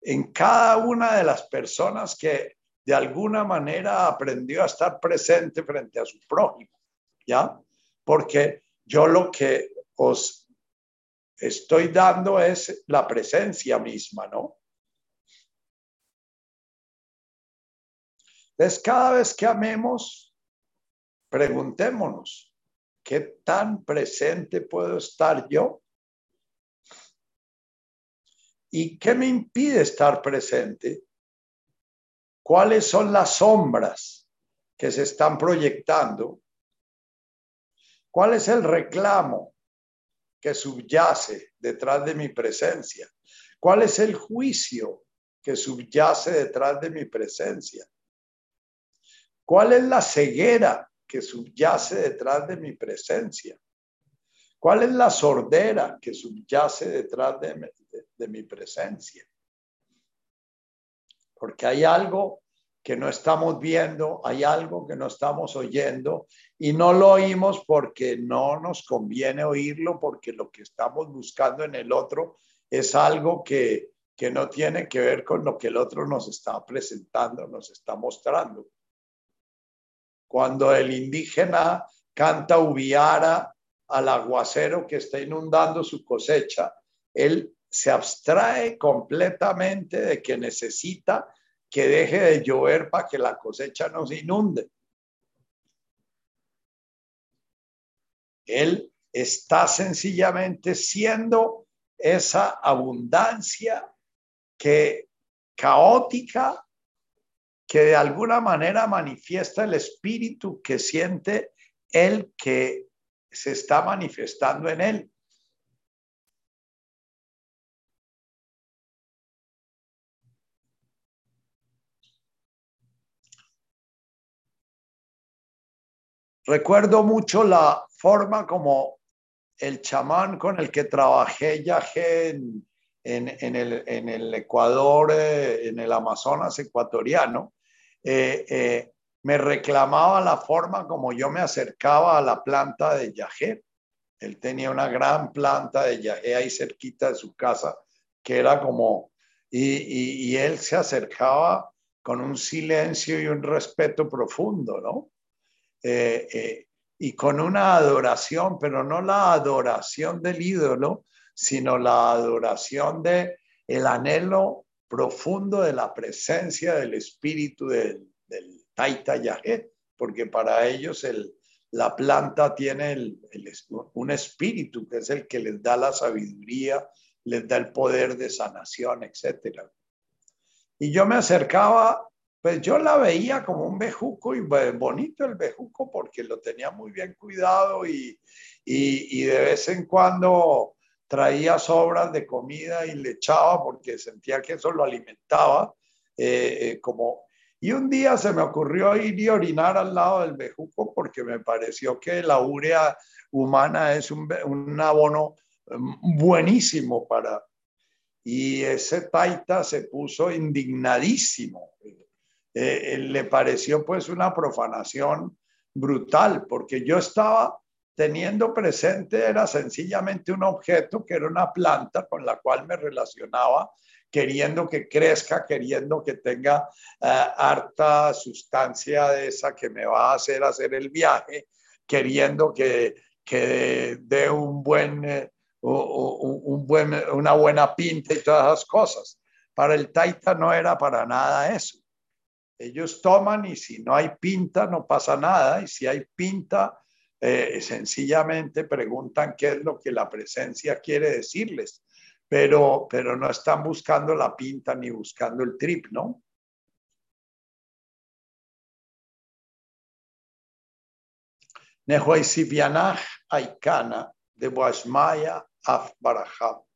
en cada una de las personas que de alguna manera aprendió a estar presente frente a su prójimo, ¿ya? Porque yo lo que os estoy dando es la presencia misma, ¿no? Entonces, cada vez que amemos, preguntémonos, ¿qué tan presente puedo estar yo? ¿Y qué me impide estar presente? ¿Cuáles son las sombras que se están proyectando? ¿Cuál es el reclamo que subyace detrás de mi presencia? ¿Cuál es el juicio que subyace detrás de mi presencia? ¿Cuál es la ceguera que subyace detrás de mi presencia? ¿Cuál es la sordera que subyace detrás de, de mi presencia? Porque hay algo que no estamos viendo, hay algo que no estamos oyendo y no lo oímos porque no nos conviene oírlo, porque lo que estamos buscando en el otro es algo que, que no tiene que ver con lo que el otro nos está presentando, nos está mostrando. Cuando el indígena canta Ubiara al aguacero que está inundando su cosecha, él se abstrae completamente de que necesita que deje de llover para que la cosecha no se inunde. Él está sencillamente siendo esa abundancia que caótica que de alguna manera manifiesta el espíritu que siente él que se está manifestando en él. Recuerdo mucho la forma como el chamán con el que trabajé ya en, en el, Ecuador, eh, en el Amazonas ecuatoriano, eh, eh, me reclamaba la forma como yo me acercaba a la planta de yajé. Él tenía una gran planta de yajé ahí cerquita de su casa, que era como, y, y él se acercaba con un silencio y un respeto profundo, ¿no? Eh, eh, y con una adoración, pero no la adoración del ídolo, sino la adoración de el anhelo profundo de la presencia del espíritu del, del Taita porque para ellos el, la planta tiene un espíritu que es el que les da la sabiduría, les da el poder de sanación, etc. Y yo me acercaba pues yo la veía como un bejuco y bonito el bejuco porque lo tenía muy bien cuidado y, y, de vez en cuando traía sobras de comida y le echaba porque sentía que eso lo alimentaba. Eh, eh, como... Y un día se me ocurrió ir y orinar al lado del bejuco porque me pareció que la urea humana es un, un abono mm, buenísimo para... Y ese taita se puso indignadísimo eh, eh, le pareció pues una profanación brutal, porque yo estaba teniendo presente, era sencillamente un objeto que era una planta con la cual me relacionaba, queriendo que crezca, queriendo que tenga eh, harta sustancia de esa que me va a hacer hacer el viaje, queriendo que, que dé un buen, un buen, una buena pinta y todas esas cosas. Para el Taita no era para nada eso. Ellos toman y si no hay pinta no pasa nada y si hay pinta eh, sencillamente preguntan qué es lo que la presencia quiere decirles, pero, pero no están buscando la pinta ni buscando el trip, ¿no? Aikana de Boasmaya Afbarajab.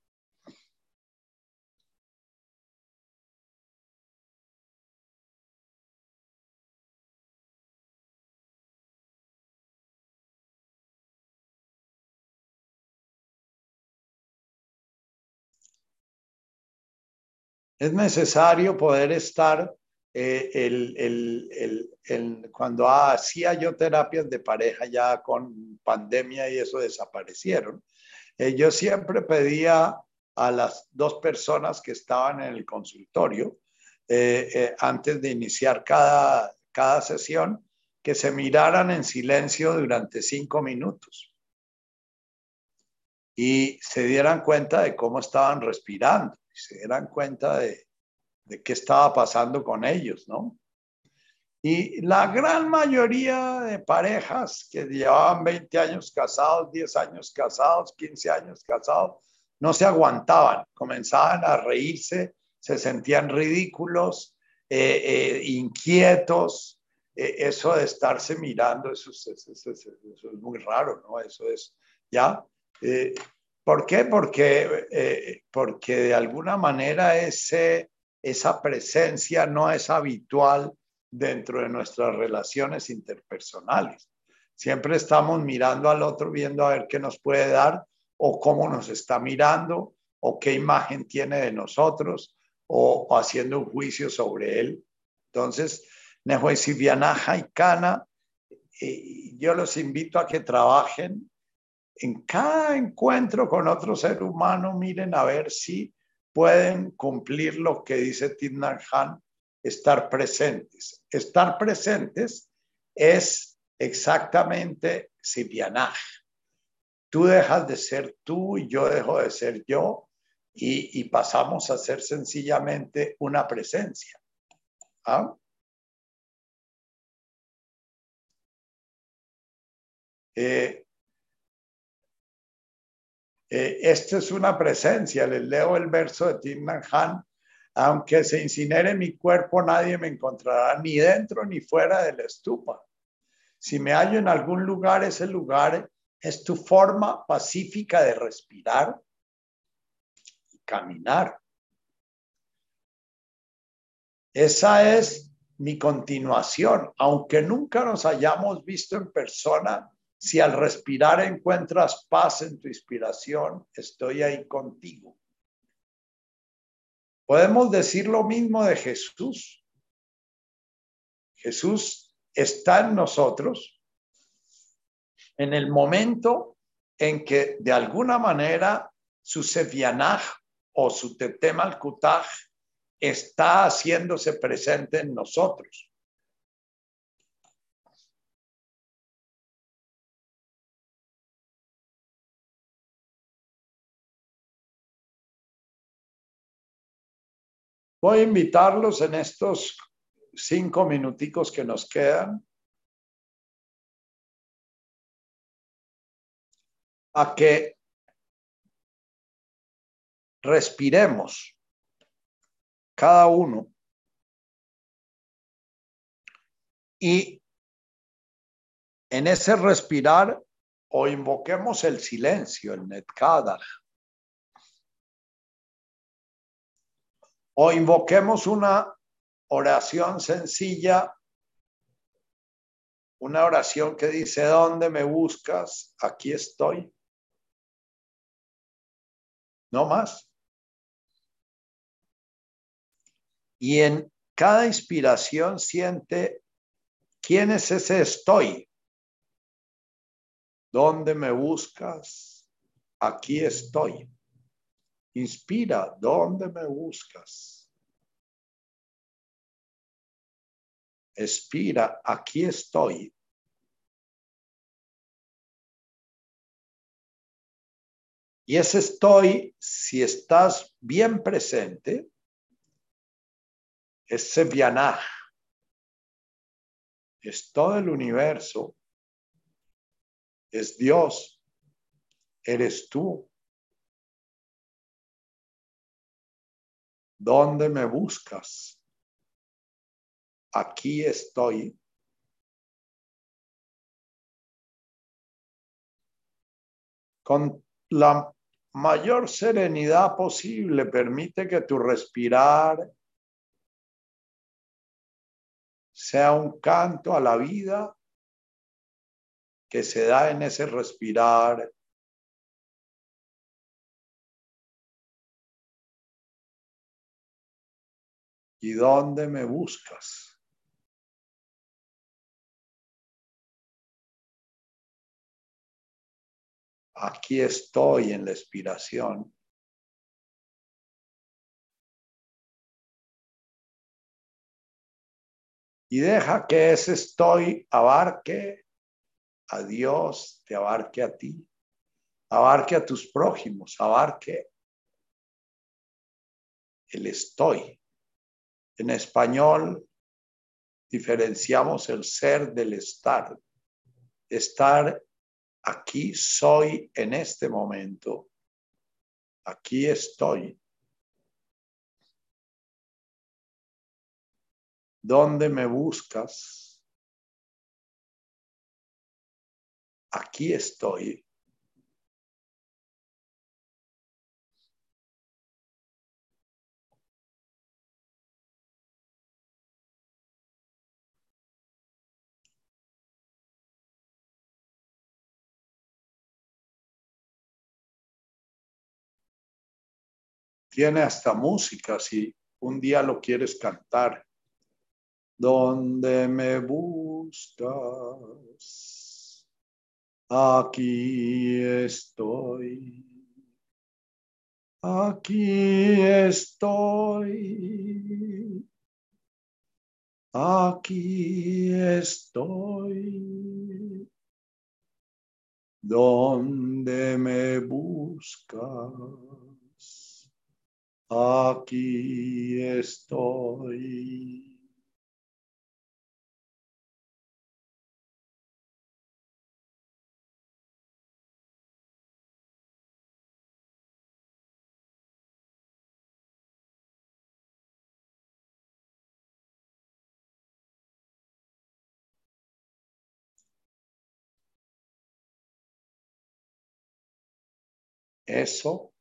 Es necesario poder estar eh, el, cuando hacía yo terapias de pareja ya con pandemia y eso desaparecieron. Eh, yo siempre pedía a las dos personas que estaban en el consultorio eh, eh, antes de iniciar cada, cada sesión que se miraran en silencio durante cinco minutos y se dieran cuenta de cómo estaban respirando, se dieran cuenta de, de qué estaba pasando con ellos, ¿no? Y la gran mayoría de parejas que llevaban 20 años casados, 10 años casados, 15 años casados, no se aguantaban, comenzaban a reírse, se sentían ridículos, eh, eh, inquietos. Eh, eso de estarse mirando, eso, es muy raro, ¿no? Eso es, ¿ya? ¿Por qué? Porque, porque de alguna manera ese, esa presencia no es habitual dentro de nuestras relaciones interpersonales. Siempre estamos mirando al otro, viendo a ver qué nos puede dar o cómo nos está mirando o qué imagen tiene de nosotros o, haciendo un juicio sobre él. Entonces, Nehuesivianaja y Cana, eh, yo los invito a que trabajen en cada encuentro con otro ser humano, miren a ver si pueden cumplir lo que dice Timnar Han estar presentes. Estar presentes es exactamente Sibianaj. Tú dejas de ser tú y yo dejo de ser yo y, pasamos a ser sencillamente una presencia. ¿Ah? Eh, eh, esta es una presencia. Les leo el verso de Timnan Han aunque se incinere mi cuerpo, nadie me encontrará ni dentro ni fuera de la estupa. Si me hallo en algún lugar, ese lugar es tu forma pacífica de respirar y caminar. Esa es mi continuación, aunque nunca nos hayamos visto en persona, si al respirar encuentras paz en tu inspiración, estoy ahí contigo. Podemos decir lo mismo de Jesús. Jesús está en nosotros en el momento en que de alguna manera su Sefianaj o su Kutaj está haciéndose presente en nosotros. Voy a invitarlos en estos cinco minuticos que nos quedan a que respiremos cada uno y en ese respirar o invoquemos el silencio, el netkadach, o invoquemos una oración sencilla, una oración que dice, ¿dónde me buscas? Aquí estoy. No más. Y en cada inspiración siente, ¿quién es ese estoy? ¿Dónde me buscas? Aquí estoy. Inspira, ¿dónde me buscas? Expira, aquí estoy. Y ese estoy, si estás bien presente, es Sevianaj. Es todo el universo. Es Dios. Eres tú. ¿Dónde me buscas? Aquí estoy. Con la mayor serenidad posible, permite que tu respirar sea un canto a la vida que se da en ese respirar ¿Y dónde me buscas? Aquí estoy en la expiración. Y deja que ese estoy abarque a Dios, te abarque a ti, abarque a tus prójimos, abarque el estoy. En español diferenciamos el ser del estar. Estar aquí soy en este momento. Aquí estoy. ¿Dónde me buscas? Aquí estoy. Tiene hasta música si un día lo quieres cantar. ¿Dónde me buscas? Aquí estoy. Aquí estoy. Aquí estoy. ¿Dónde me buscas? Aquí estoy. Eso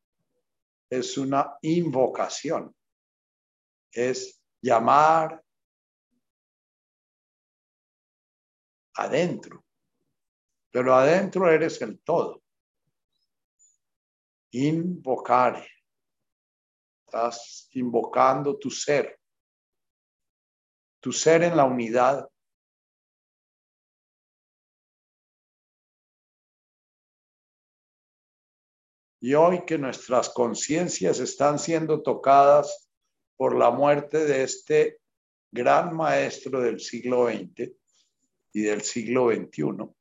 es una invocación. Es llamar adentro. Pero adentro eres el todo. Invocar. Estás invocando tu ser. Tu ser en la unidad Y hoy que nuestras conciencias están siendo tocadas por la muerte de este gran maestro del siglo XX y del siglo XXI,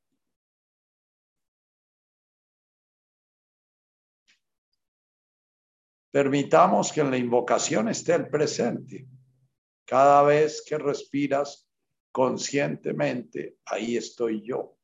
permitamos que en la invocación esté el presente. Cada vez que respiras conscientemente, ahí estoy yo.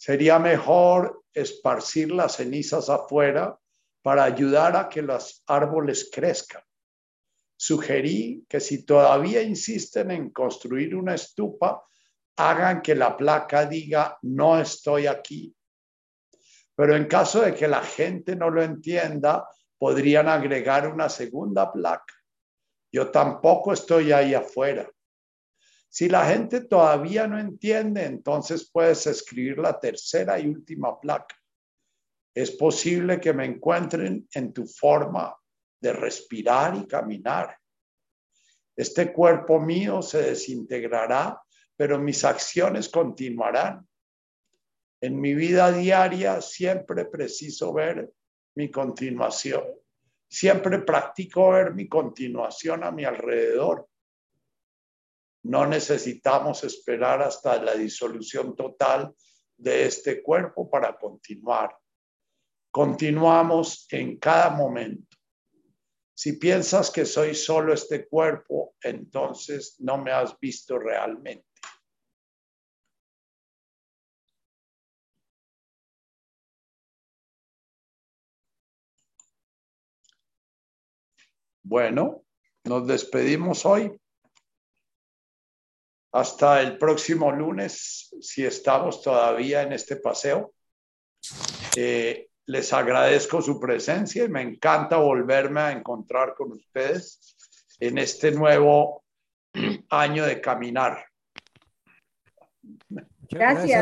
Sería mejor esparcir las cenizas afuera para ayudar a que los árboles crezcan. Sugerí que si todavía insisten en construir una estupa, hagan que la placa diga no estoy aquí. Pero en caso de que la gente no lo entienda, podrían agregar una segunda placa. Yo tampoco estoy ahí afuera. Si la gente todavía no entiende, entonces puedes escribir la tercera y última placa. Es posible que me encuentren en tu forma de respirar y caminar. Este cuerpo mío se desintegrará, pero mis acciones continuarán. En mi vida diaria siempre preciso ver mi continuación. Siempre practico ver mi continuación a mi alrededor. No necesitamos esperar hasta la disolución total de este cuerpo para continuar. Continuamos en cada momento. Si piensas que soy solo este cuerpo, entonces no me has visto realmente. Bueno, nos despedimos hoy. Hasta el próximo lunes, si estamos todavía en este paseo. Eh, les agradezco su presencia y me encanta volverme a encontrar con ustedes en este nuevo año de caminar. Gracias.